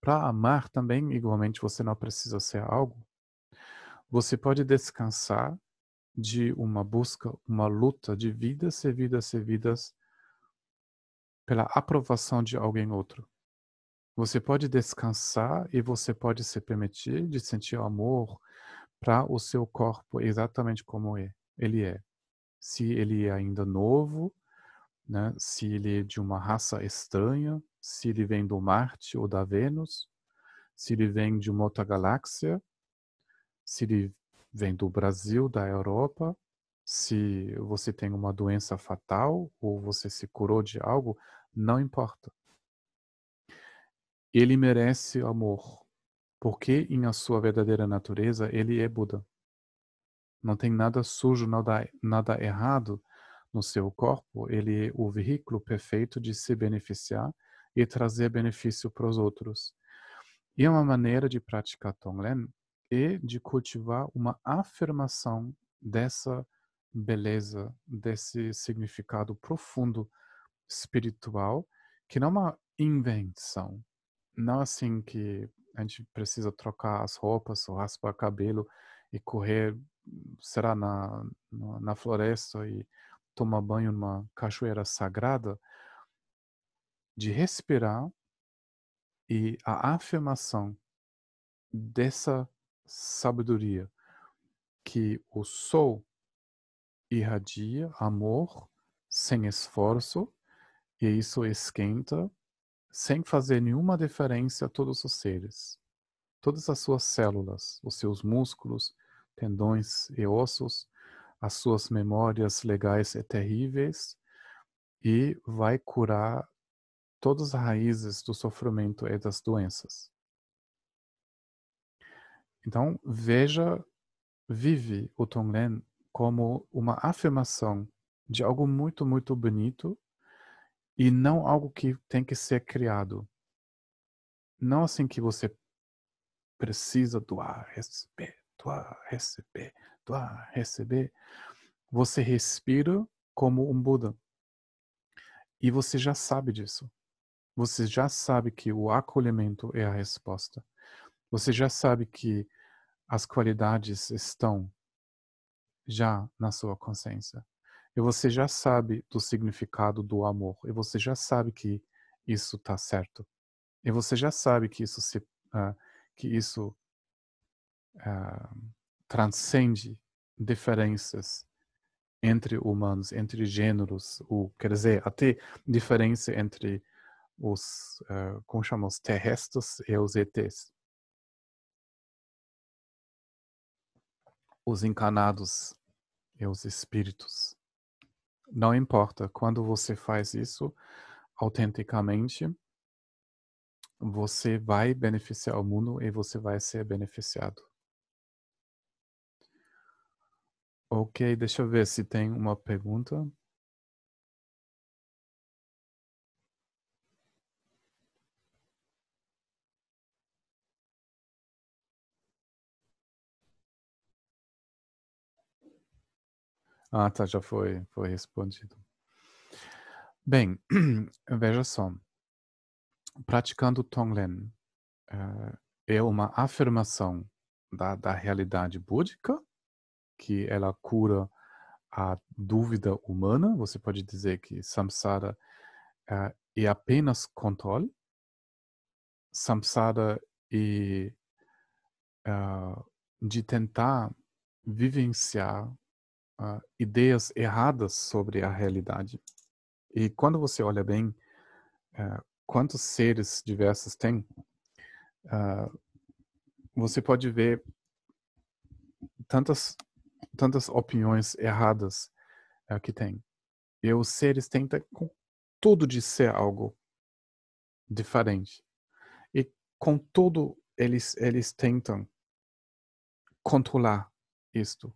Para amar também, igualmente, você não precisa ser algo. Você pode descansar de uma busca, uma luta de vidas e vidas e vidas pela aprovação de alguém outro. Você pode descansar e você pode se permitir de sentir amor, para o seu corpo exatamente como é, ele é. Se ele é ainda novo, né, se ele é de uma raça estranha, se ele vem do Marte ou da Vênus, se ele vem de uma outra galáxia, se ele vem do Brasil, da Europa, se você tem uma doença fatal ou você se curou de algo, não importa. Ele merece amor, porque em sua verdadeira natureza ele é Buda. Não tem nada sujo, nada, nada errado no seu corpo. Ele é o veículo perfeito de se beneficiar e trazer benefício para os outros. E uma maneira de praticar Tonglen é de cultivar uma afirmação dessa beleza, desse significado profundo espiritual, que não é uma invenção. Não assim que a gente precisa trocar as roupas ou raspar cabelo e correr, será na, na, na floresta e tomar banho numa cachoeira sagrada, de respirar e a afirmação dessa sabedoria que o sol irradia amor sem esforço e isso esquenta sem fazer nenhuma diferença a todos os seres. Todas as suas células, os seus músculos, tendões e ossos, as suas memórias legais e terríveis e vai curar todas as raízes do sofrimento e das doenças. Então, veja, vive o Tonglen como uma afirmação de algo muito, muito bonito e não algo que tem que ser criado. Não assim que você precisa doar, receber, doar, receber, doar, receber. Você respira como um Buda. E você já sabe disso. Você já sabe que o acolhimento é a resposta. Você já sabe que as qualidades estão já na sua consciência. E você já sabe do significado do amor. E você já sabe que isso está certo. E você já sabe que isso se, uh, que isso uh, transcende diferenças entre humanos, entre gêneros, ou quer dizer, até diferença entre os, uh, como chamamos, terrestres e os ETs. Os encarnados e os espíritos. Não importa, quando você faz isso autenticamente, você vai beneficiar o mundo e você vai ser beneficiado. Ok, deixa eu ver se tem uma pergunta. Ah, tá, já foi, foi respondido. Bem, veja só. Praticando Tonglen uh, é uma afirmação da, da realidade búdica, que ela cura a dúvida humana. Você pode dizer que samsara uh, é apenas controle. Samsara é de tentar vivenciar uh, ideias erradas sobre a realidade. E quando você olha bem uh, quantos seres diversos tem, uh, você pode ver tantas tantas opiniões erradas que tem. E os seres tentam com tudo de ser algo diferente. E com tudo eles eles tentam controlar isto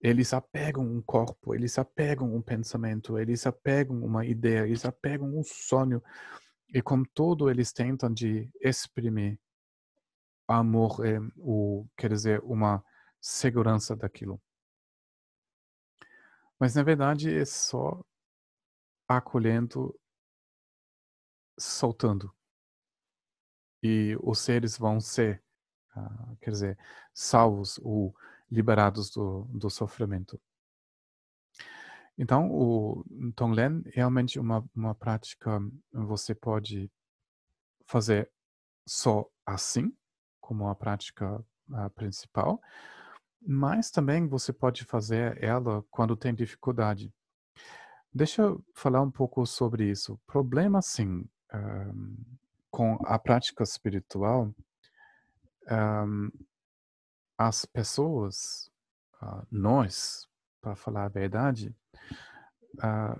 eles apegam um corpo, eles apegam um pensamento, eles apegam uma ideia, eles apegam um sonho. E com todo eles tentam de exprimir amor, é, o, quer dizer, uma segurança daquilo. Mas na verdade é só acolhendo, soltando. E os seres vão ser, uh, quer dizer, salvos ou liberados do, do sofrimento. Então, o Tonglen é realmente uma, uma prática você pode fazer só assim, como a prática a principal, mas também você pode fazer ela quando tem dificuldade. Deixa eu falar um pouco sobre isso. Problema, sim, um, com a prática espiritual um, as pessoas, uh, nós, para falar a verdade, uh,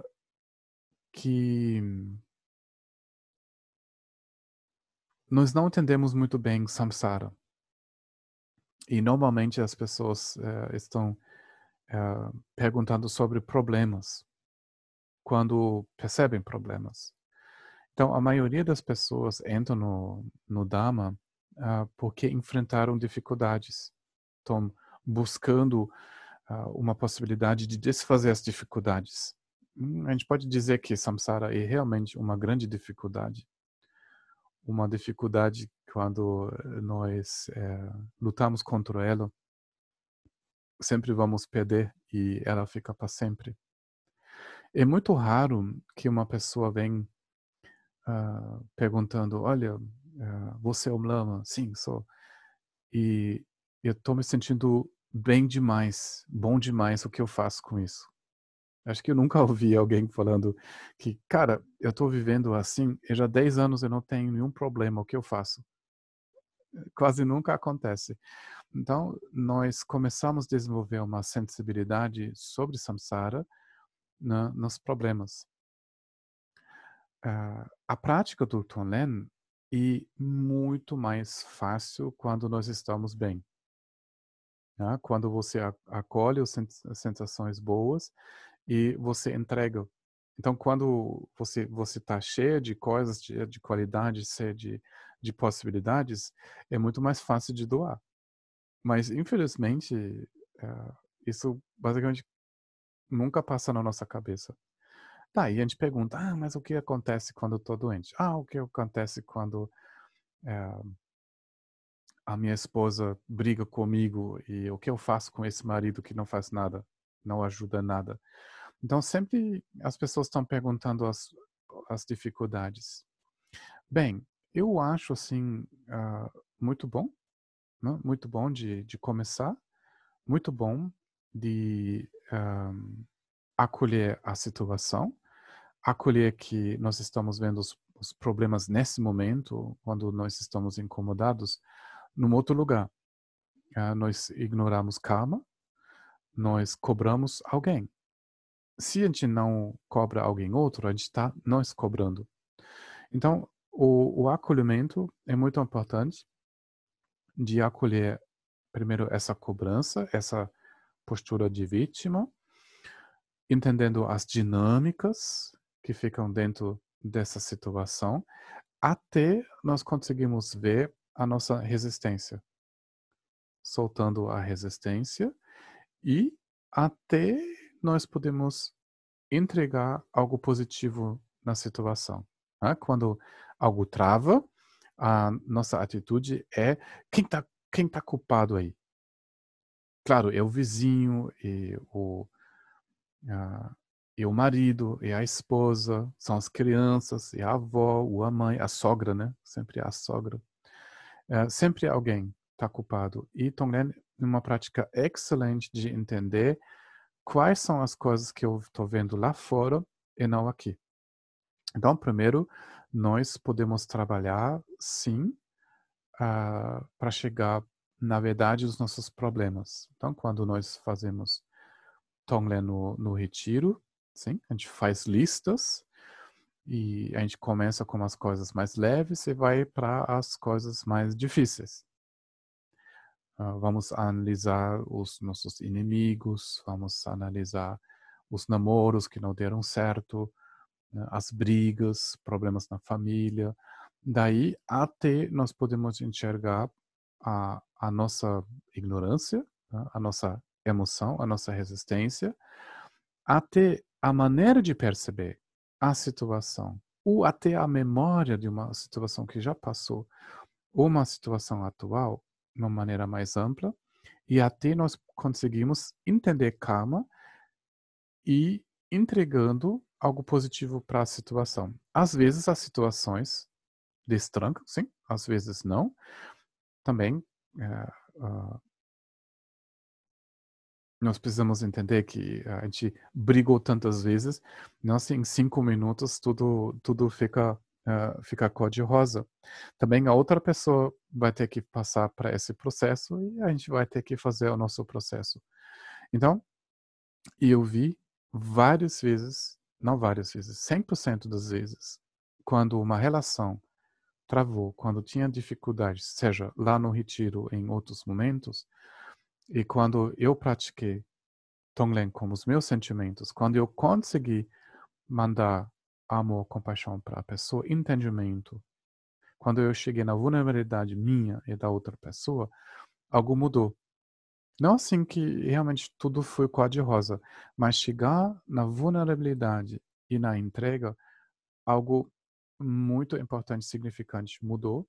que nós não entendemos muito bem samsara. E normalmente as pessoas uh, estão perguntando sobre problemas quando percebem problemas. Então, a maioria das pessoas entram no, no Dharma uh, porque enfrentaram dificuldades. Estão buscando uh, uma possibilidade de desfazer as dificuldades. Hum, a gente pode dizer que samsara é realmente uma grande dificuldade. Uma dificuldade quando nós é, lutamos contra ela, sempre vamos perder e ela fica para sempre. É muito raro que uma pessoa venha uh, perguntando, olha, uh, você é um lama? Sim, sou. E eu estou me sentindo bem demais, bom demais o que eu faço com isso. Acho que eu nunca ouvi alguém falando que, cara, eu estou vivendo assim, e já há 10 anos eu não tenho nenhum problema, o que eu faço? Quase nunca acontece. Então, nós começamos a desenvolver uma sensibilidade sobre samsara na, nos problemas. Uh, a prática do Tonlen é muito mais fácil quando nós estamos bem. Né? Quando você acolhe as sensações boas e você entrega. Então, quando você você está cheio de coisas, de, de qualidade, de, de possibilidades, é muito mais fácil de doar. Mas, infelizmente, uh, isso basicamente nunca passa na nossa cabeça. Tá, e a gente pergunta, ah, mas o que acontece quando eu estou doente? Ah, o que acontece quando é, a minha esposa briga comigo e o que eu faço com esse marido que não faz nada, não ajuda nada? Então, sempre as pessoas estão perguntando as, as dificuldades. Bem, eu acho, assim, uh, muito bom, né? muito bom de, de começar, muito bom de um, acolher a situação, acolher que nós estamos vendo os, os, problemas nesse momento, quando nós estamos incomodados, num outro lugar. Uh, nós ignoramos karma, nós cobramos alguém se a gente não cobra alguém outro, a gente está nós cobrando. Então, o, o acolhimento é muito importante de acolher primeiro essa cobrança, essa postura de vítima, entendendo as dinâmicas que ficam dentro dessa situação, até nós conseguimos ver a nossa resistência. Soltando a resistência e até nós podemos entregar algo positivo na situação. Né? Quando algo trava, a nossa atitude é quem está quem tá culpado aí? Claro, é o vizinho, e o, a, e o marido, e a esposa, são as crianças, e a avó, ou a mãe, a sogra, né? Sempre a sogra. É, sempre alguém está culpado. E Tonglen uma prática excelente de entender quais são as coisas que eu estou vendo lá fora e não aqui. Então, primeiro, nós podemos trabalhar, sim, uh, ah, para chegar na verdade dos nossos problemas. Então, quando nós fazemos Tonglen no, no retiro, sim, a gente faz listas e a gente começa com as coisas mais leves e vai para as coisas mais difíceis. Uh, vamos analisar os nossos inimigos, vamos analisar os namoros que não deram certo, né, as brigas, problemas na família. Daí até nós podemos enxergar a, a nossa ignorância, né, a nossa emoção, a nossa resistência, até a maneira de perceber a situação, ou até a memória de uma situação que já passou, ou uma situação atual, de uma maneira mais ampla e até nós conseguimos entender karma e entregando algo positivo para a situação. Às vezes as situações destrancam, sim, às vezes não. Também é, uh, nós precisamos entender que a gente brigou tantas vezes, nós em cinco minutos tudo tudo fica uh, ficar cor-de-rosa. Também a outra pessoa vai ter que passar para esse processo e a gente vai ter que fazer o nosso processo. Então, eu vi várias vezes, não várias vezes, 100% das vezes, quando uma relação travou, quando tinha dificuldades, seja lá no retiro, em outros momentos, e quando eu pratiquei Tonglen com os meus sentimentos, quando eu consegui mandar amor, compaixão para a pessoa, entendimento. Quando eu cheguei na vulnerabilidade minha e da outra pessoa, algo mudou. Não assim que realmente tudo foi cor-de-rosa, mas chegar na vulnerabilidade e na entrega, algo muito importante, significante mudou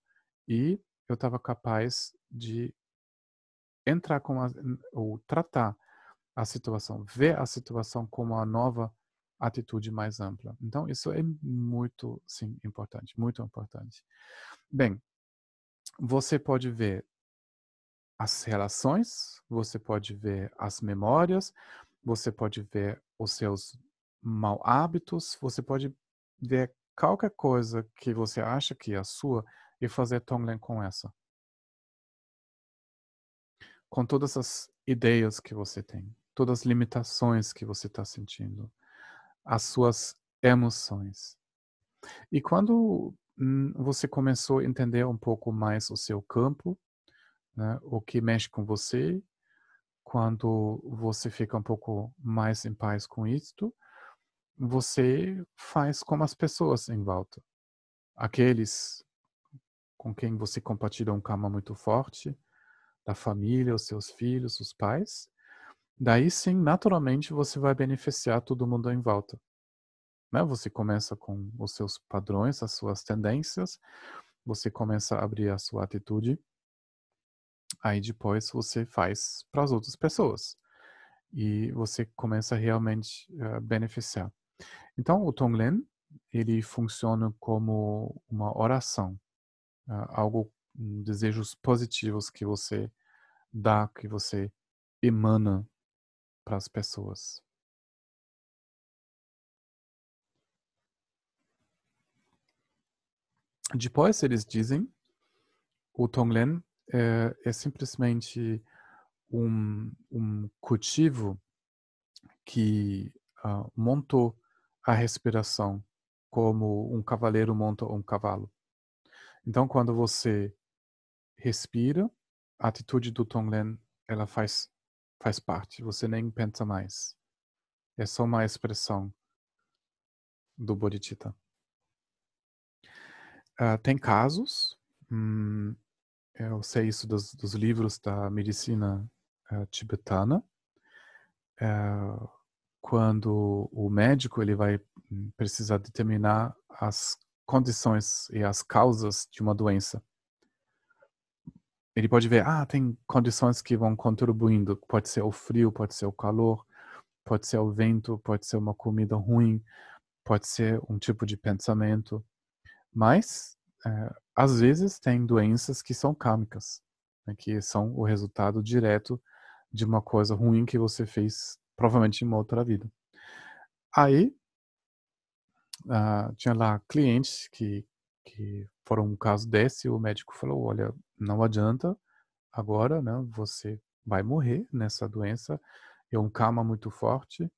e eu estava capaz de entrar com a, ou tratar a situação, ver a situação como uma nova atitude mais ampla. Então, isso é muito, sim, importante, muito importante. Bem, você pode ver as relações, você pode ver as memórias, você pode ver os seus mal hábitos, você pode ver qualquer coisa que você acha que é sua e fazer Tonglen com essa com todas as ideias que você tem, todas as limitações que você está sentindo, as suas emoções. E quando hum, você começou a entender um pouco mais o seu campo, né, o que mexe com você, quando você fica um pouco mais em paz com isto, você faz como as pessoas em volta. Aqueles com quem você compartilha um karma muito forte, da família, os seus filhos, os pais, daí sim, naturalmente, você vai beneficiar todo mundo em volta. Né? Você começa com os seus padrões, as suas tendências, você começa a abrir a sua atitude, aí depois você faz para as outras pessoas e você começa a realmente uh, beneficiar. Então, o Tonglen, ele funciona como uma oração, uh, algo desejos positivos que você dá, que você emana para as pessoas. Depois eles dizem, o Tonglen é, é simplesmente um, um cultivo que uh, montou a respiração como um cavaleiro monta um cavalo. Então, quando você respira, a atitude do Tonglen, ela faz, faz parte, você nem pensa mais. É só uma expressão do Bodhicitta. Uh, tem casos, hum, eu sei isso dos, dos livros da medicina uh, tibetana, uh, quando o médico ele vai hum, precisar determinar as condições e as causas de uma doença ele pode ver, ah, tem condições que vão contribuindo. Pode ser o frio, pode ser o calor, pode ser o vento, pode ser uma comida ruim, pode ser um tipo de pensamento. Mas, é, às vezes, tem doenças que são kármicas, né, que são o resultado direto de uma coisa ruim que você fez, provavelmente em uma outra vida. Aí, uh, tinha lá clientes que, que foram um caso desse, o médico falou, olha, não adianta agora, né? Você vai morrer nessa doença, é um karma muito forte,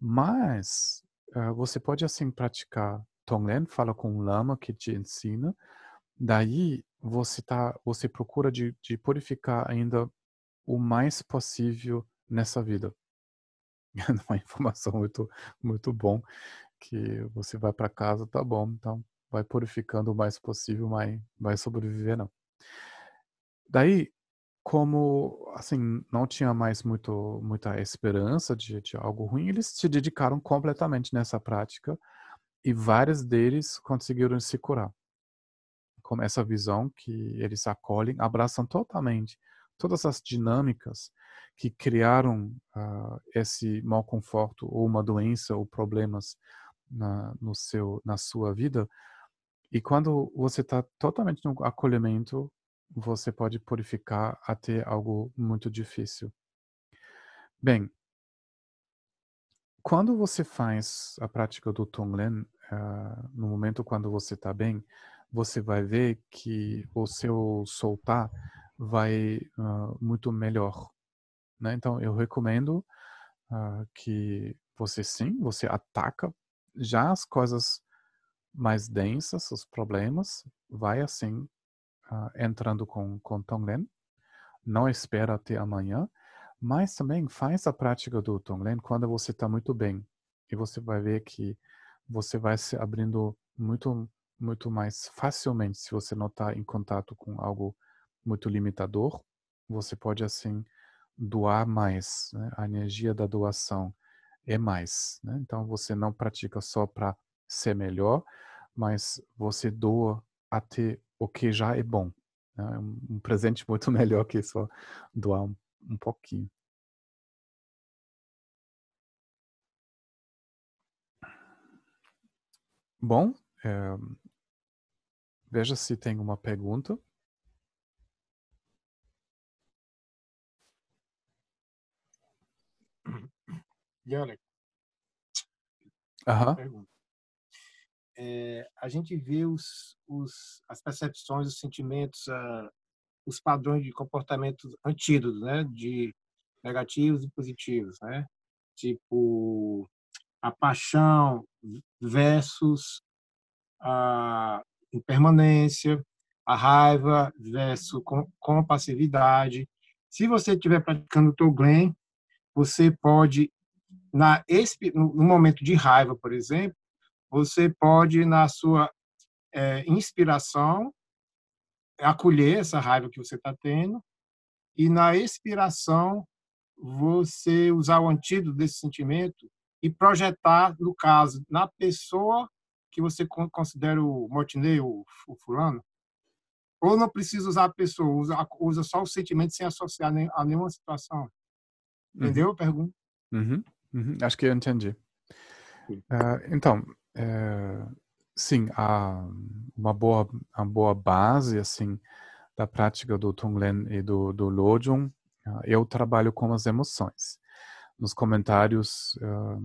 mas uh, você pode assim praticar Tonglen, fala com um lama que te ensina, daí você tá, você procura de, de purificar ainda o mais possível nessa vida. É uma informação muito muito bom que você vai para casa, tá bom, então vai purificando o mais possível, mas vai sobreviver não. Daí, como assim não tinha mais muito muita esperança de, de algo ruim, eles se dedicaram completamente nessa prática e vários deles conseguiram se curar. Com essa visão que eles acolhem, abraçam totalmente todas as dinâmicas que criaram uh, esse mau conforto ou uma doença ou problemas na, no seu, na sua vida. E quando você está totalmente no acolhimento, você pode purificar até algo muito difícil. Bem, quando você faz a prática do Tonglen, uh, no momento quando você está bem, você vai ver que o seu soltar vai uh, muito melhor. Né? Então, eu recomendo uh, que você sim, você ataca já as coisas mais densas, os problemas, vai assim uh, entrando com, com Tonglen. Não espera até amanhã, mas também faz a prática do Tonglen quando você está muito bem. E você vai ver que você vai se abrindo muito muito mais facilmente se você não está em contato com algo muito limitador. Você pode assim doar mais, né? a energia da doação é mais. Né? Então você não pratica só para ser melhor, mas você doa até o que já é bom. Né? Um, um presente muito melhor que só doar um, um pouquinho. Bom, é, veja se tem uma pergunta. Yannick. Aham. É, a gente vê os, os, as percepções, os sentimentos, uh, os padrões de comportamento antídotos, né? De negativos e positivos, né? Tipo, a paixão versus a impermanência, a raiva versus com, com a passividade. Se você estiver praticando o Toglen, você pode na no momento de raiva, por exemplo, você pode na sua é, inspiração acolher essa raiva que você está tendo e na expiração você usar o antídoto desse sentimento e projetar, no caso, na pessoa que você considera o Mortinei, o, o fulano, ou não precisa usar a pessoa, usa, usa só o sentimento sem associar a nenhuma situação. Uhum. Entendeu uhum. a pergunta? Uhum. Uhum. Acho que eu entendi. Uh, então, é, sim, há uma boa, uma boa base, assim, da prática do Tonglen e do, do Lojong. Eu trabalho com as emoções. Nos comentários uh,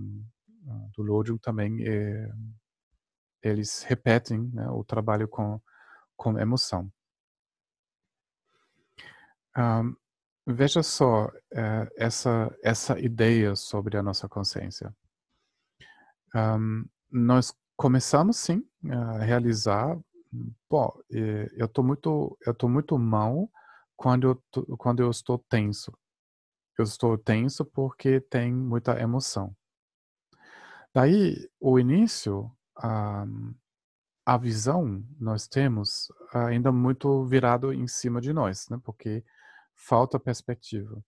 do Lojong também, é, eles repetem né, o trabalho com, com emoção. Um, veja só é, essa, essa ideia sobre a nossa consciência. Um, nós começamos sim a realizar, bom, eu estou muito, eu tô muito mal quando eu, tô, quando eu estou tenso. Eu estou tenso porque tem muita emoção. Daí, o início, a, a visão nós temos ainda muito virado em cima de nós, né? Porque falta perspectiva.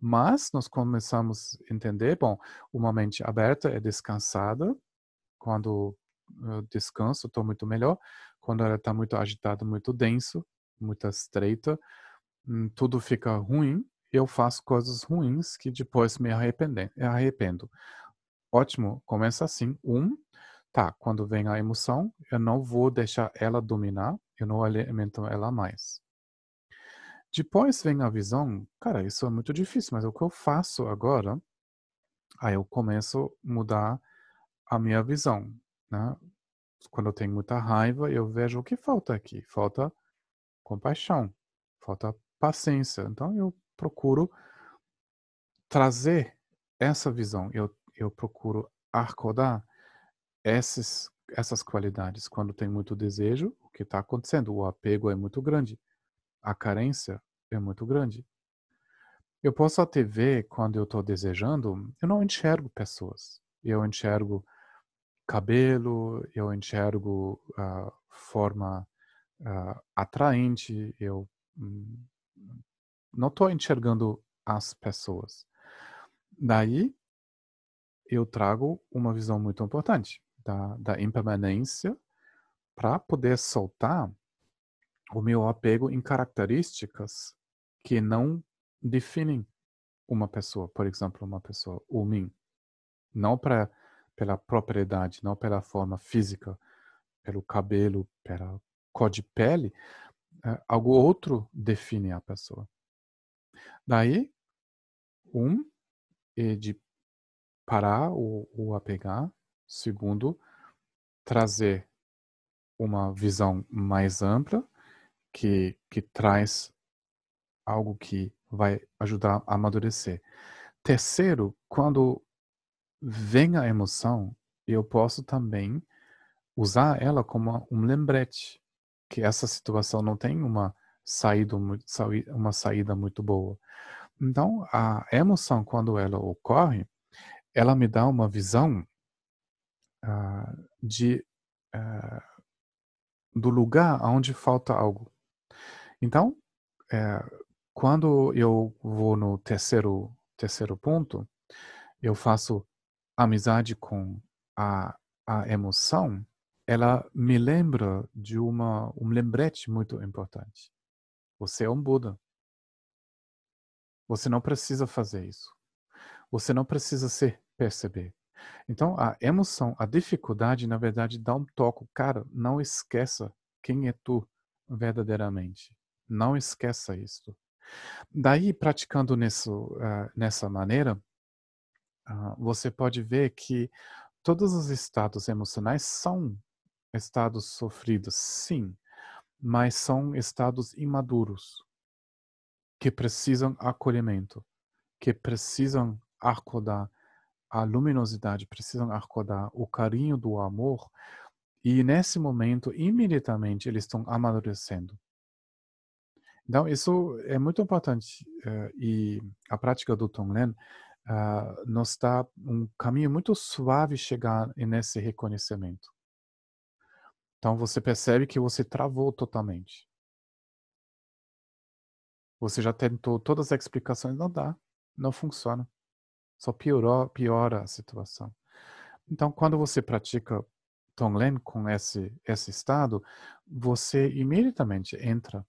Mas nós começamos a entender, bom, uma mente aberta é descansada, quando eu descanso, estou muito melhor. Quando ela está muito agitada, muito denso, muito estreita, hum, tudo fica ruim. Eu faço coisas ruins que depois me arrependo. Ótimo, começa assim. Um, tá, quando vem a emoção, eu não vou deixar ela dominar, eu não alimento ela mais. Depois vem a visão, cara, isso é muito difícil, mas o que eu faço agora? Aí eu começo a mudar a minha visão, né? Quando eu tenho muita raiva, eu vejo o que falta aqui. Falta compaixão, falta paciência. Então eu procuro trazer essa visão. Eu, eu procuro acordar esses, essas qualidades. Quando tem muito desejo, o que está acontecendo? O apego é muito grande. A carência é muito grande. Eu posso até ver quando eu estou desejando, eu não enxergo pessoas. Eu enxergo cabelo, eu enxergo uh, forma uh, atraente, eu um, não estou enxergando as pessoas. Daí, eu trago uma visão muito importante da, da impermanência para poder soltar o meu apego em características que não definem uma pessoa, por exemplo, uma pessoa, o mim. Não para pela propriedade, não pela forma física, pelo cabelo, pela cor de pele, é, algo outro define a pessoa. Daí, um é de parar ou, ou apegar. Segundo, trazer uma visão mais ampla que, que traz algo que vai ajudar a amadurecer. Terceiro, quando vem a emoção, eu posso também usar ela como um lembrete que essa situação não tem uma saída uma saída muito boa. Então, a emoção quando ela ocorre, ela me dá uma visão uh, de uh, do lugar onde falta algo. Então, uh, quando eu vou no terceiro terceiro ponto, eu faço amizade com a, a emoção, ela me lembra de uma um lembrete muito importante. Você é um Buda. Você não precisa fazer isso. Você não precisa se perceber. Então, a emoção, a dificuldade, na verdade, dá um toque. Cara, não esqueça quem é tu verdadeiramente. Não esqueça isso. Daí, praticando nisso, uh, nessa maneira, você pode ver que todos os estados emocionais são estados sofridos, sim, mas são estados imaduros que precisam acolhimento, que precisam acordar a luminosidade, precisam acordar o carinho do amor, e nesse momento, imediatamente, eles estão amadurecendo. Então, isso é muito importante. Uh, e a prática do Tonglen uh, nos dá um caminho muito suave chegar nesse reconhecimento. Então, você percebe que você travou totalmente. Você já tentou todas as explicações, não dá, não funciona. Só piorou, piora a situação. Então, quando você pratica Tonglen com esse, esse estado, você imediatamente entra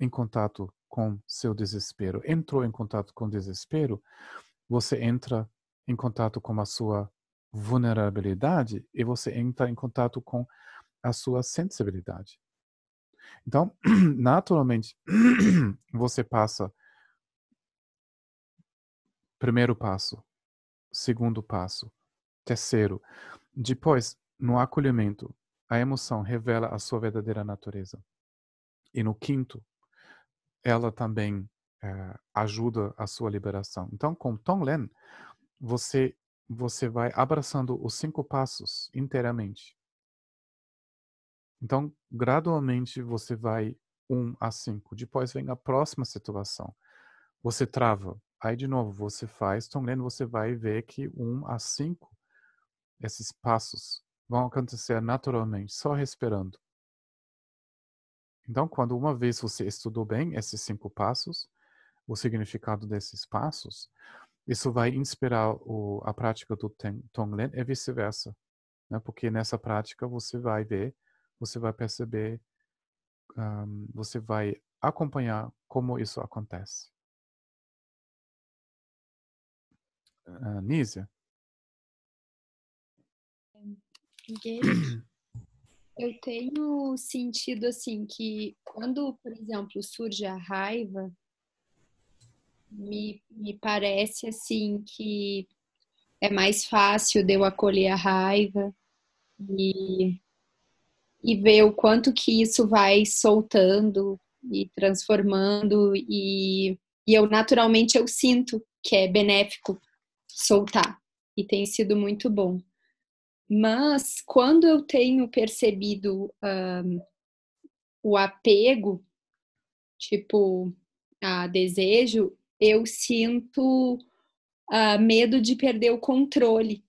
em contato com seu desespero. Entrou em contato com o desespero, você entra em contato com a sua vulnerabilidade e você entra em contato com a sua sensibilidade. Então, naturalmente, você passa primeiro passo, segundo passo, terceiro. Depois, no acolhimento, a emoção revela a sua verdadeira natureza. E no quinto, ela também é, ajuda a sua liberação. Então, com Tonglen, você você vai abraçando os cinco passos inteiramente. Então, gradualmente você vai um a cinco. Depois vem a próxima situação. Você trava. Aí, de novo, você faz Tonglen, você vai ver que um a cinco, esses passos vão acontecer naturalmente, só respirando. Então, quando uma vez você estudou bem esses cinco passos, o significado desses passos, isso vai inspirar o, a prática do Tonglen e vice-versa. Né? Porque nessa prática você vai ver, você vai perceber, um, você vai acompanhar como isso acontece. Uh, Nízia? Eu tenho sentido assim que quando, por exemplo, surge a raiva, me, me parece assim que é mais fácil de eu acolher a raiva e, e ver o quanto que isso vai soltando e transformando e, e eu naturalmente eu sinto que é benéfico soltar e tem sido muito bom. Mas quando eu tenho percebido um, o apego, tipo, a desejo, eu sinto uh, medo de perder o controle.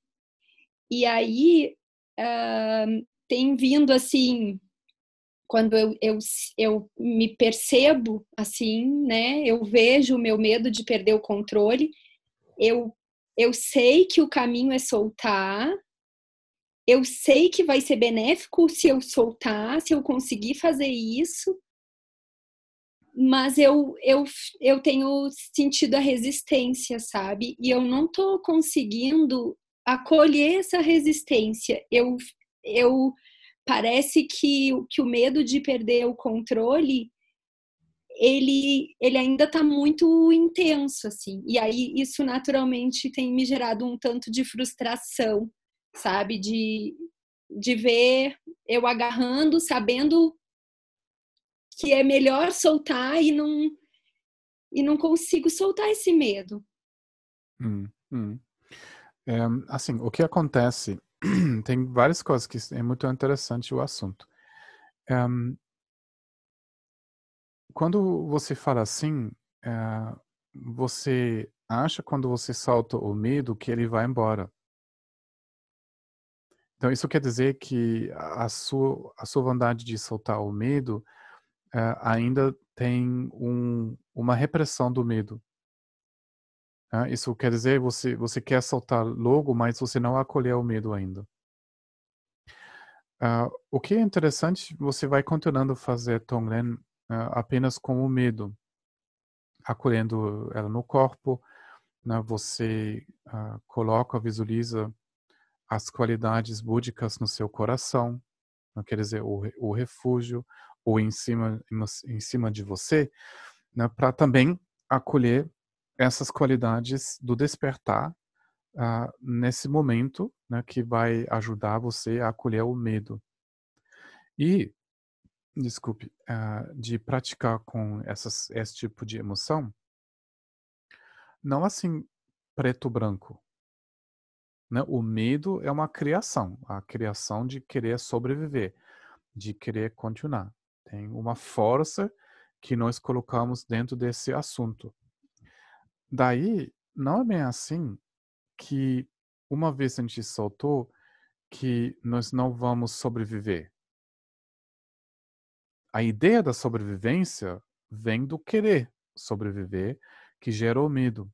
E aí uh, tem vindo assim, quando eu, eu, eu me percebo assim, né? Eu vejo o meu medo de perder o controle, eu, eu sei que o caminho é soltar, eu sei que vai ser benéfico se eu soltar, se eu conseguir fazer isso, mas eu, eu, eu tenho sentido a resistência, sabe? E eu não tô conseguindo acolher essa resistência. Eu, eu parece que, que o medo de perder o controle ele, ele ainda está muito intenso, assim. E aí isso naturalmente tem me gerado um tanto de frustração, sabe? De, de ver eu agarrando, sabendo que é melhor soltar e não e não consigo soltar esse medo. Hum, hum. É, assim, o que acontece tem várias coisas que é muito interessante o assunto. É, quando você fala assim, é, você acha quando você solta o medo que ele vai embora. Então, isso quer dizer que a sua, a sua vontade de soltar o medo uh, ainda tem um, uma repressão do medo. Uh, isso quer dizer você você quer soltar logo, mas você não acolheu o medo ainda. Uh, o que é interessante, você vai continuando a fazer Tonglen apenas com o medo, acolhendo ela no corpo, né, você coloca, visualiza as qualidades búdicas no seu coração, não quer dizer o, o refúgio, ou em cima, em cima de você, né, para também acolher essas qualidades do despertar uh, nesse momento né, que vai ajudar você a acolher o medo. E, desculpe, uh, de praticar com essas, esse tipo de emoção, não assim preto-branco, né? O medo é uma criação, a criação de querer sobreviver, de querer continuar. Tem uma força que nós colocamos dentro desse assunto. Daí, não é bem assim que uma vez a gente soltou que nós não vamos sobreviver. A ideia da sobrevivência vem do querer sobreviver, que gera o medo.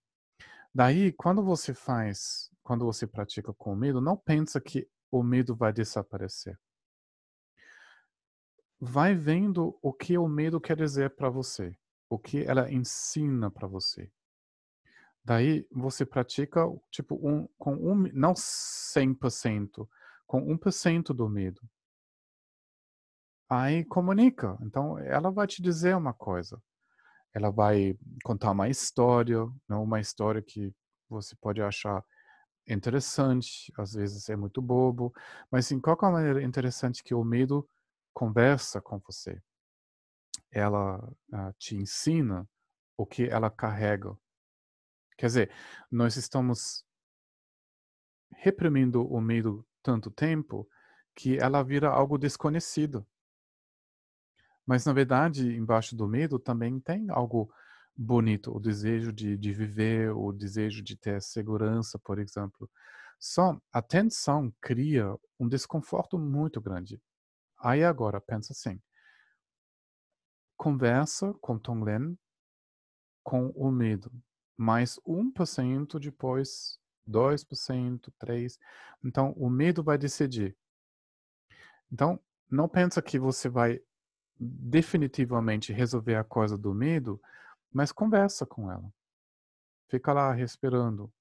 Daí, quando você faz quando você pratica com medo, não pensa que o medo vai desaparecer. Vai vendo o que o medo quer dizer para você, o que ela ensina para você. Daí você pratica tipo um com um não 100%, com 1% do medo. Aí comunica. Então ela vai te dizer uma coisa. Ela vai contar uma história, não uma história que você pode achar interessante, às vezes é muito bobo, mas em qualquer maneira é interessante que o medo conversa com você. Ela uh, te ensina o que ela carrega. Quer dizer, nós estamos reprimindo o medo tanto tempo que ela vira algo desconhecido. Mas na verdade, embaixo do medo também tem algo bonito, o desejo de, de viver, o desejo de ter segurança, por exemplo. Só a tensão cria um desconforto muito grande. Aí agora, pensa assim. Conversa com Tonglen com o medo. Mais 1% depois, 2%, 3%. Então, o medo vai decidir. Então, não pensa que você vai definitivamente resolver a coisa do medo mas conversa com ela. Fica lá respirando.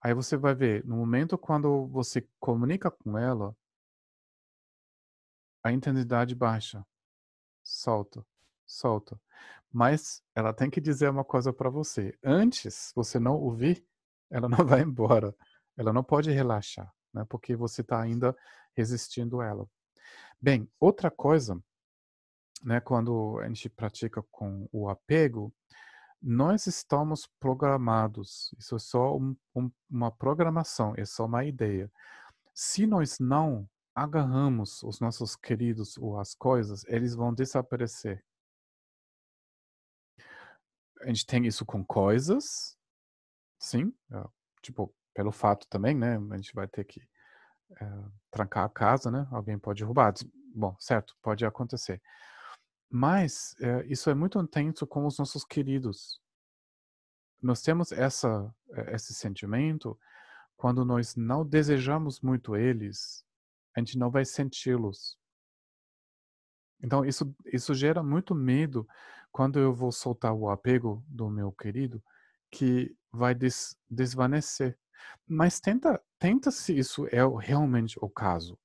Aí você vai ver, no momento quando você comunica com ela, a intensidade baixa. Solta, solta. Mas ela tem que dizer uma coisa para você. Antes, você não ouvir, ela não vai embora. Ela não pode relaxar, né? Porque você está ainda resistindo a ela. Bem, outra coisa né, quando a gente pratica com o apego, nós estamos programados. Isso é só um, um, uma programação, é só uma ideia. Se nós não agarramos os nossos queridos ou as coisas, eles vão desaparecer. A gente tem isso com coisas, sim, é, tipo, pelo fato também, né? A gente vai ter que é, trancar a casa, né? Alguém pode roubar. Bom, certo, pode acontecer. Mas é, isso é muito intenso com os nossos queridos. Nós temos essa, eh, esse sentimento quando nós não desejamos muito eles, a gente não vai senti-los. Então isso isso gera muito medo quando eu vou soltar o apego do meu querido que vai des, desvanecer. Mas tenta tenta se isso é realmente o caso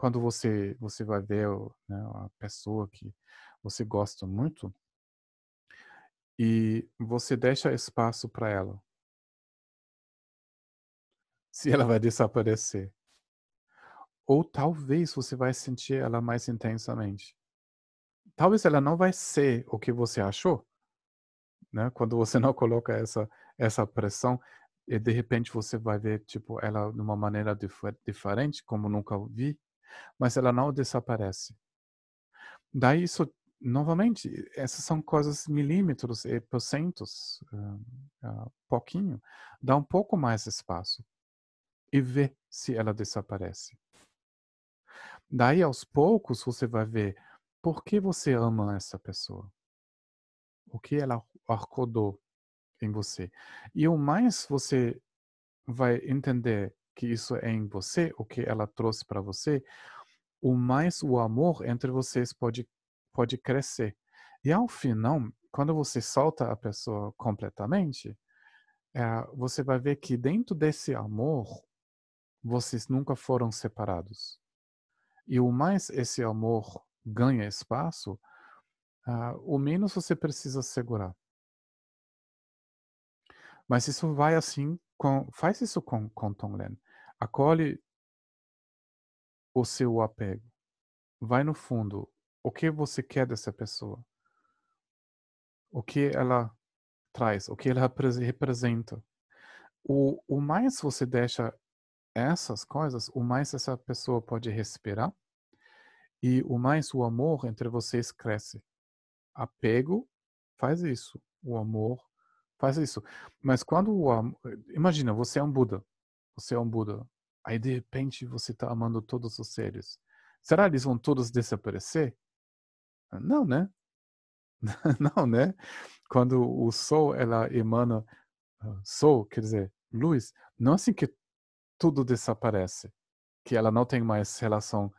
quando você você vai ver né, a pessoa que você gosta muito e você deixa espaço para ela. Se ela vai desaparecer. Ou talvez você vai sentir ela mais intensamente. Talvez ela não vai ser o que você achou, né? Quando você não coloca essa essa pressão, e de repente você vai ver tipo ela de uma maneira dif diferente, como nunca vi, mas ela não desaparece. Daí isso, novamente, essas são coisas milímetros e porcentos, uh, uh, pouquinho, dá um pouco mais espaço e vê se ela desaparece. Daí, aos poucos, você vai ver por que você ama essa pessoa. O que ela acordou em você. E o mais você vai entender que isso é em você, o que ela trouxe para você, o mais o amor entre vocês pode, pode crescer. E ao final, quando você solta a pessoa completamente, é, você vai ver que dentro desse amor, vocês nunca foram separados. E o mais esse amor ganha espaço, uh, o menos você precisa segurar. Mas isso vai assim, com, faz isso com, com Tonglen. Acolhe o seu apego. Vai no fundo. O que você quer dessa pessoa? O que ela traz? O que ela representa? O, o mais você deixa essas coisas, o mais essa pessoa pode respirar e o mais o amor entre vocês cresce. Apego faz isso. O amor faz isso. Mas quando o amor. Imagina, você é um Buda. Você é um Buda. Aí de repente você está amando todos os seres. Será que eles vão todos desaparecer? Não, né? Não, né? Quando o sol ela emana uh, sol, quer dizer, luz, não é assim que tudo desaparece, que ela não tem mais relação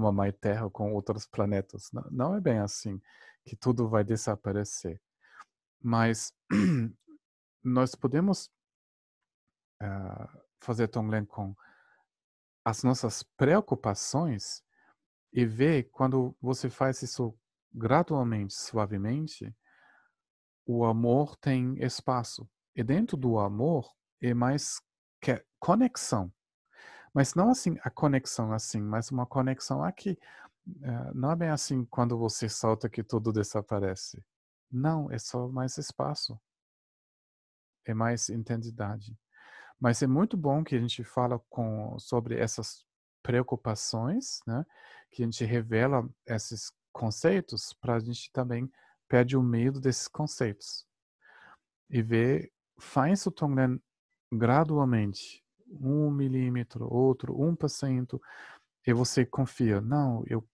com a mãe Terra, com outros planetas. Não, não é bem assim que tudo vai desaparecer. Mas nós podemos uh, fazer Tonglen com as nossas preocupações e ver quando você faz isso gradualmente, suavemente, o amor tem espaço. E dentro do amor é mais conexão. Mas não assim a conexão assim, mas uma conexão aqui. Uh, não é bem assim quando você solta que tudo desaparece. Não, é só mais espaço. É mais intensidade. Mas é muito bom que a gente fala com, sobre essas preocupações, né? que a gente revela esses conceitos para a gente também perde o medo desses conceitos. E ver, faz o Tonglen gradualmente, um milímetro, outro, um por cento, e você confia, não, eu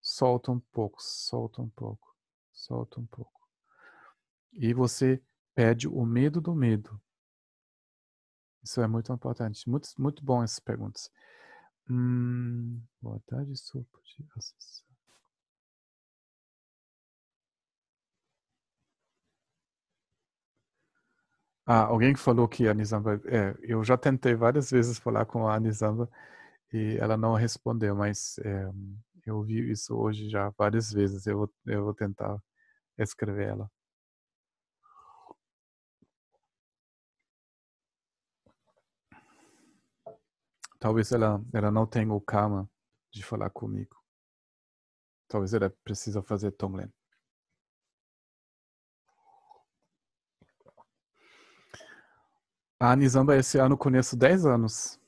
solto um pouco, solto um pouco, solto um pouco. E você perde o medo do medo. Isso é muito importante. Muito, muito bom essas perguntas. Hum, boa tarde, sou de acessar. Ah, alguém falou que a Nizamba. É, eu já tentei várias vezes falar com a Nizamba e ela não respondeu, mas é, eu vi isso hoje já várias vezes. Eu vou, eu vou tentar escrever ela. Talvez ela, ela não tenha o karma de falar comigo. Talvez ela precisa fazer Tonglen. A Anizamba esse ano conheço 10 anos.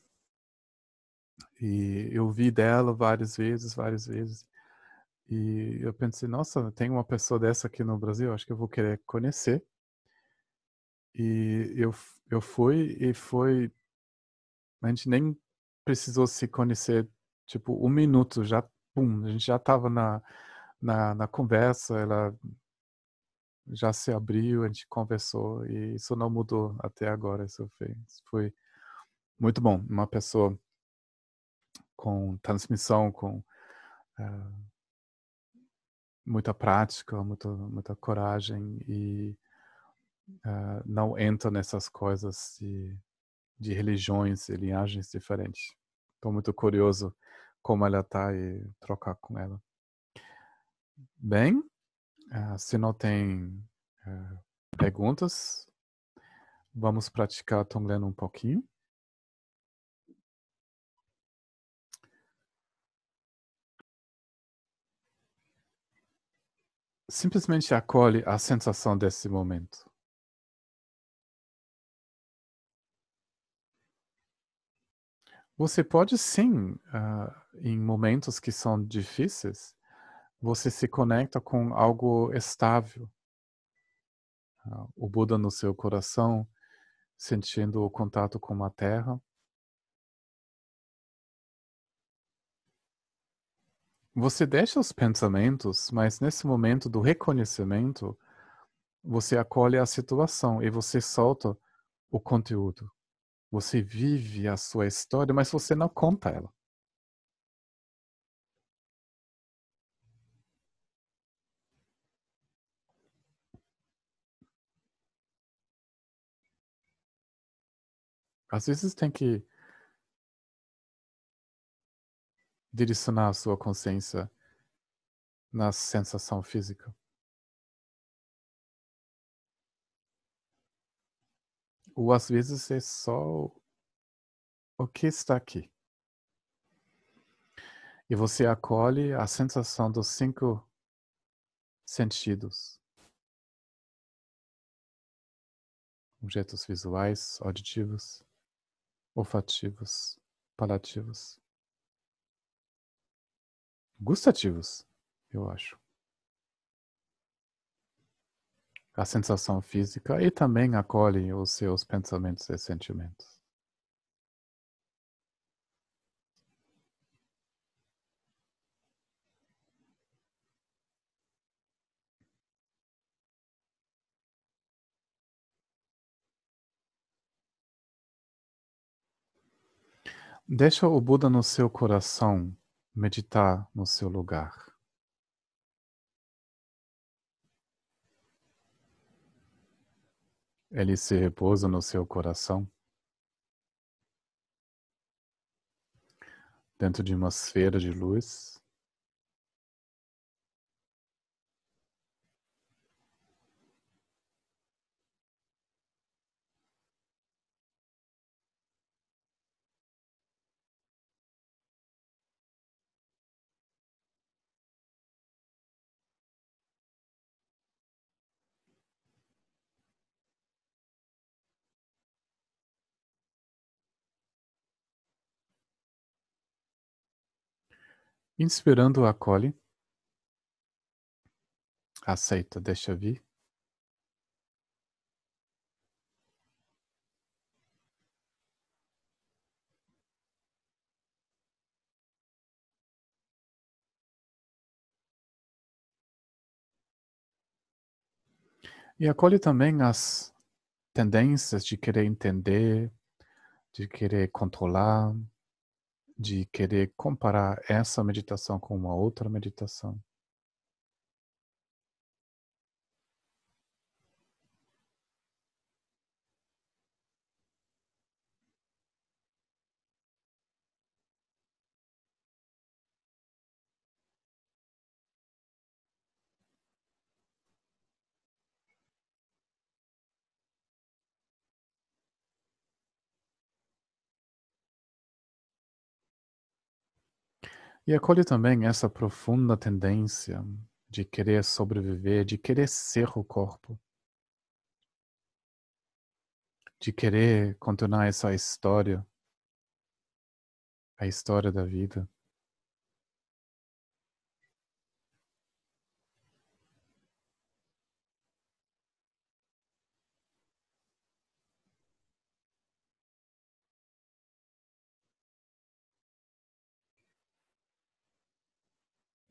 E eu vi dela várias vezes, várias vezes. E eu pensei, nossa, tem uma pessoa dessa aqui no Brasil, acho que eu vou querer conhecer. E eu, eu fui e foi. A gente nem precisou se conhecer, tipo, um minuto, já, pum, a gente já estava na, na, na conversa, ela já se abriu, a gente conversou e isso não mudou até agora. Isso foi, isso foi muito bom. Uma pessoa com transmissão, com uh, muita prática, muita, muita coragem e uh, não entra nessas coisas de de religiões e linhagens diferentes. Estou muito curioso como ela está e trocar com ela. Bem, uh, se não tem uh, perguntas, vamos praticar Tonglen um pouquinho. Simplesmente acolhe a sensação desse momento. Você pode sim, uh, em momentos que são difíceis, você se conecta com algo estável. Ah, o Buda no seu coração, sentindo o contato com a terra. Você deixa os pensamentos, mas nesse momento do reconhecimento, você acolhe a situação e você solta o conteúdo. Você vive a sua história, mas você não conta ela. Às vezes tem que direcionar a sua consciência na sensação física. Ou às vezes é só o que está aqui. E você acolhe a sensação dos cinco sentidos. Objetos visuais, auditivos, olfativos, palativos, gustativos, eu acho. A sensação física e também acolhe os seus pensamentos e sentimentos. Deixa o Buda no seu coração meditar no seu lugar. Ele se repousa no seu coração, dentro de uma esfera de luz. Inspirando, acolhe. Aceita, deixa vir. E acolhe também as tendências de querer entender, de querer controlar, de querer comparar essa meditação com uma outra meditação. E acolhe também essa profunda tendência de querer sobreviver, de querer ser o corpo, de querer continuar essa história, a história da vida.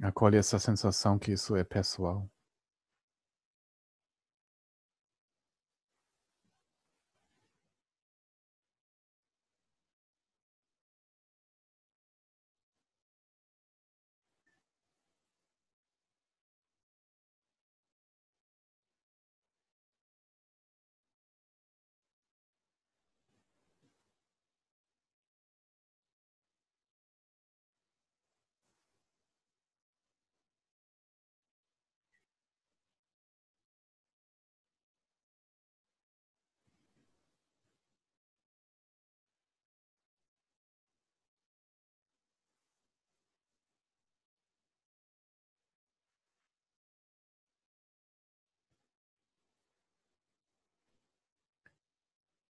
Acolhe essa sensação que isso é pessoal.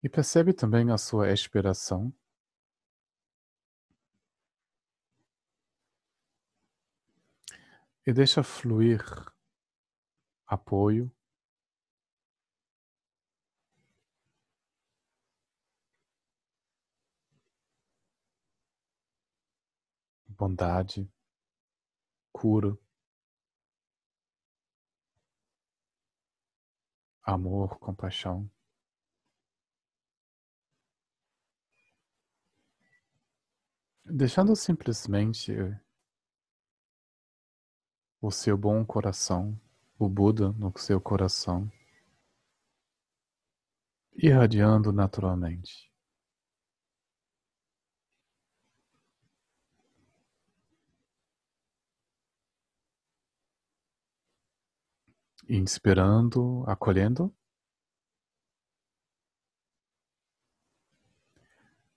E percebe também a sua expiração. E deixa fluir apoio. Bondade. cura, amor, compaixão. Deixando simplesmente o seu bom coração, o Buda no seu coração, irradiando naturalmente. Inspirando, acolhendo.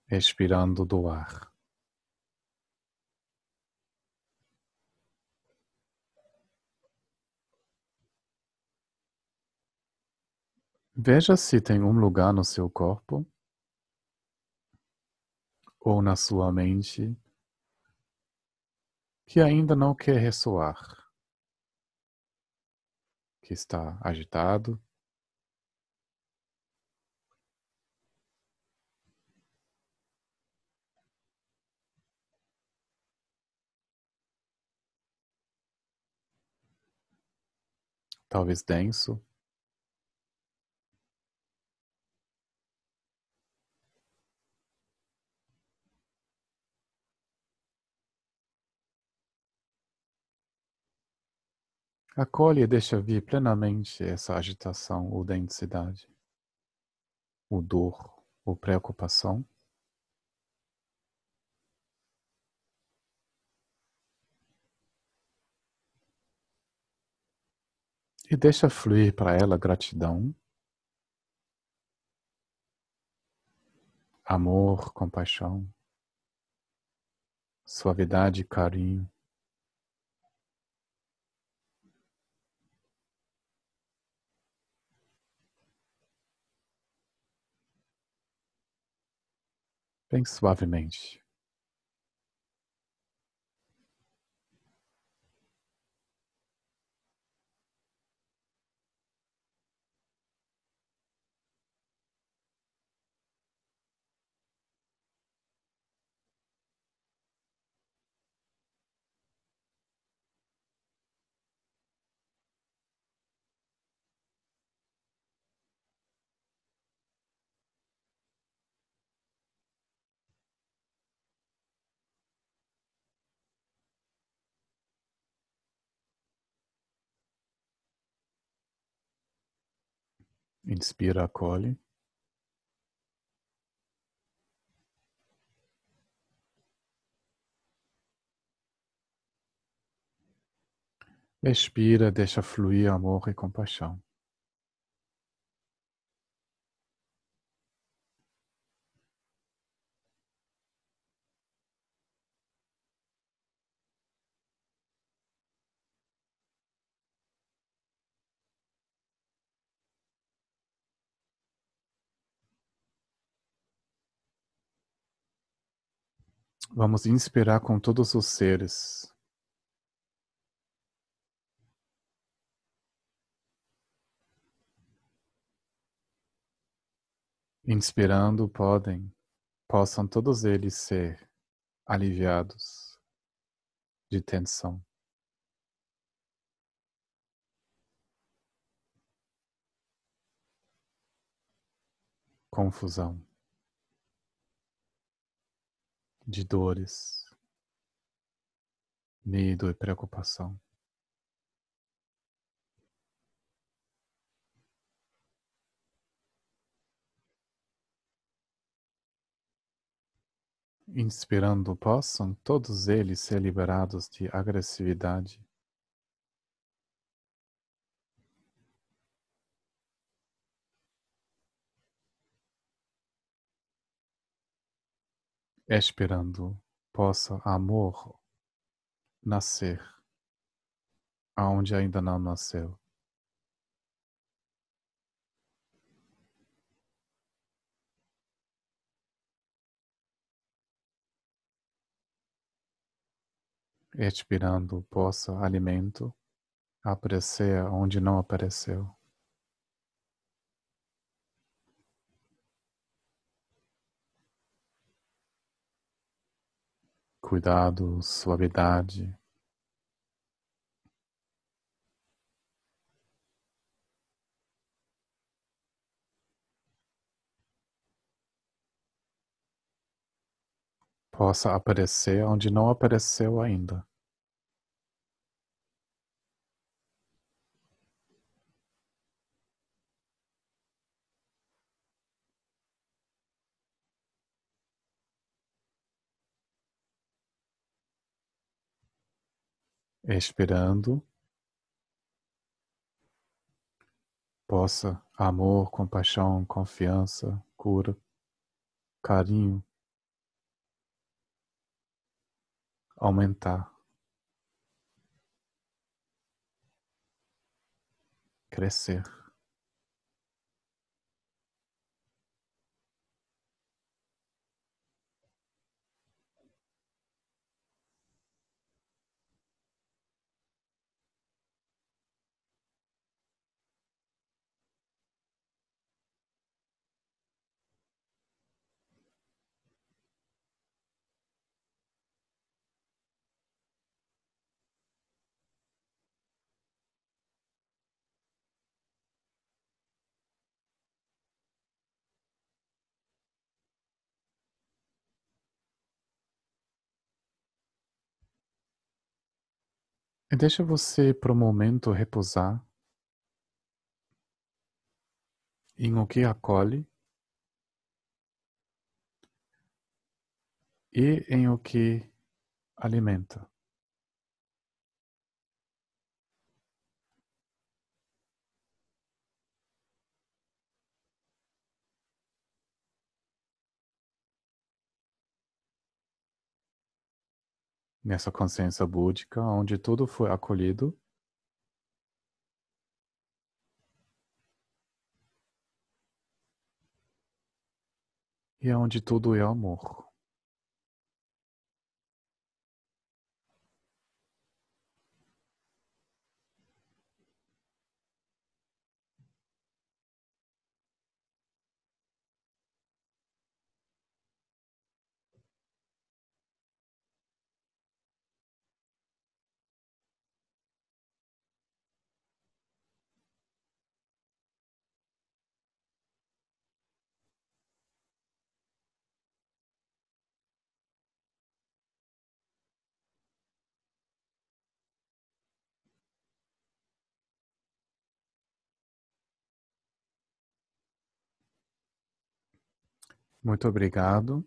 Expirando do ar. Veja se tem um lugar no seu corpo ou na sua mente que ainda não quer ressoar, que está agitado. Talvez denso. Acolhe e deixa vir plenamente essa agitação ou densidade, o dor ou preocupação. E deixa fluir para ela gratidão, amor, compaixão, suavidade e carinho. Bem suavemente. Inspira, acolhe. Expira, deixa fluir amor e compaixão. Vamos inspirar com todos os seres. Inspirando, podem, possam todos eles ser aliviados de tensão. Confusão de dores, medo e preocupação. Inspirando, possam todos eles ser liberados de agressividade. Esperando possa amor nascer aonde ainda não nasceu. Expirando possa alimento aparecer onde não apareceu. cuidado, suavidade. Possa aparecer onde não apareceu ainda. Esperando possa amor, compaixão, confiança, cura, carinho aumentar, crescer. E deixa você por um momento repousar em o que acolhe e em o que alimenta. Nessa consciência búdica, onde tudo foi acolhido. E é onde tudo é amor. Muito obrigado.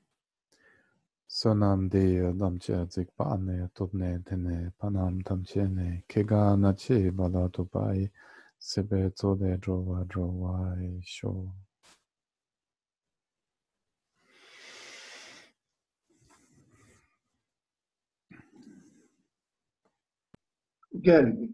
Sonam de damche zik pa ane tobne tene panam damche ne kega na che bala to pai sebe to de drowa drowa sho. Geldi.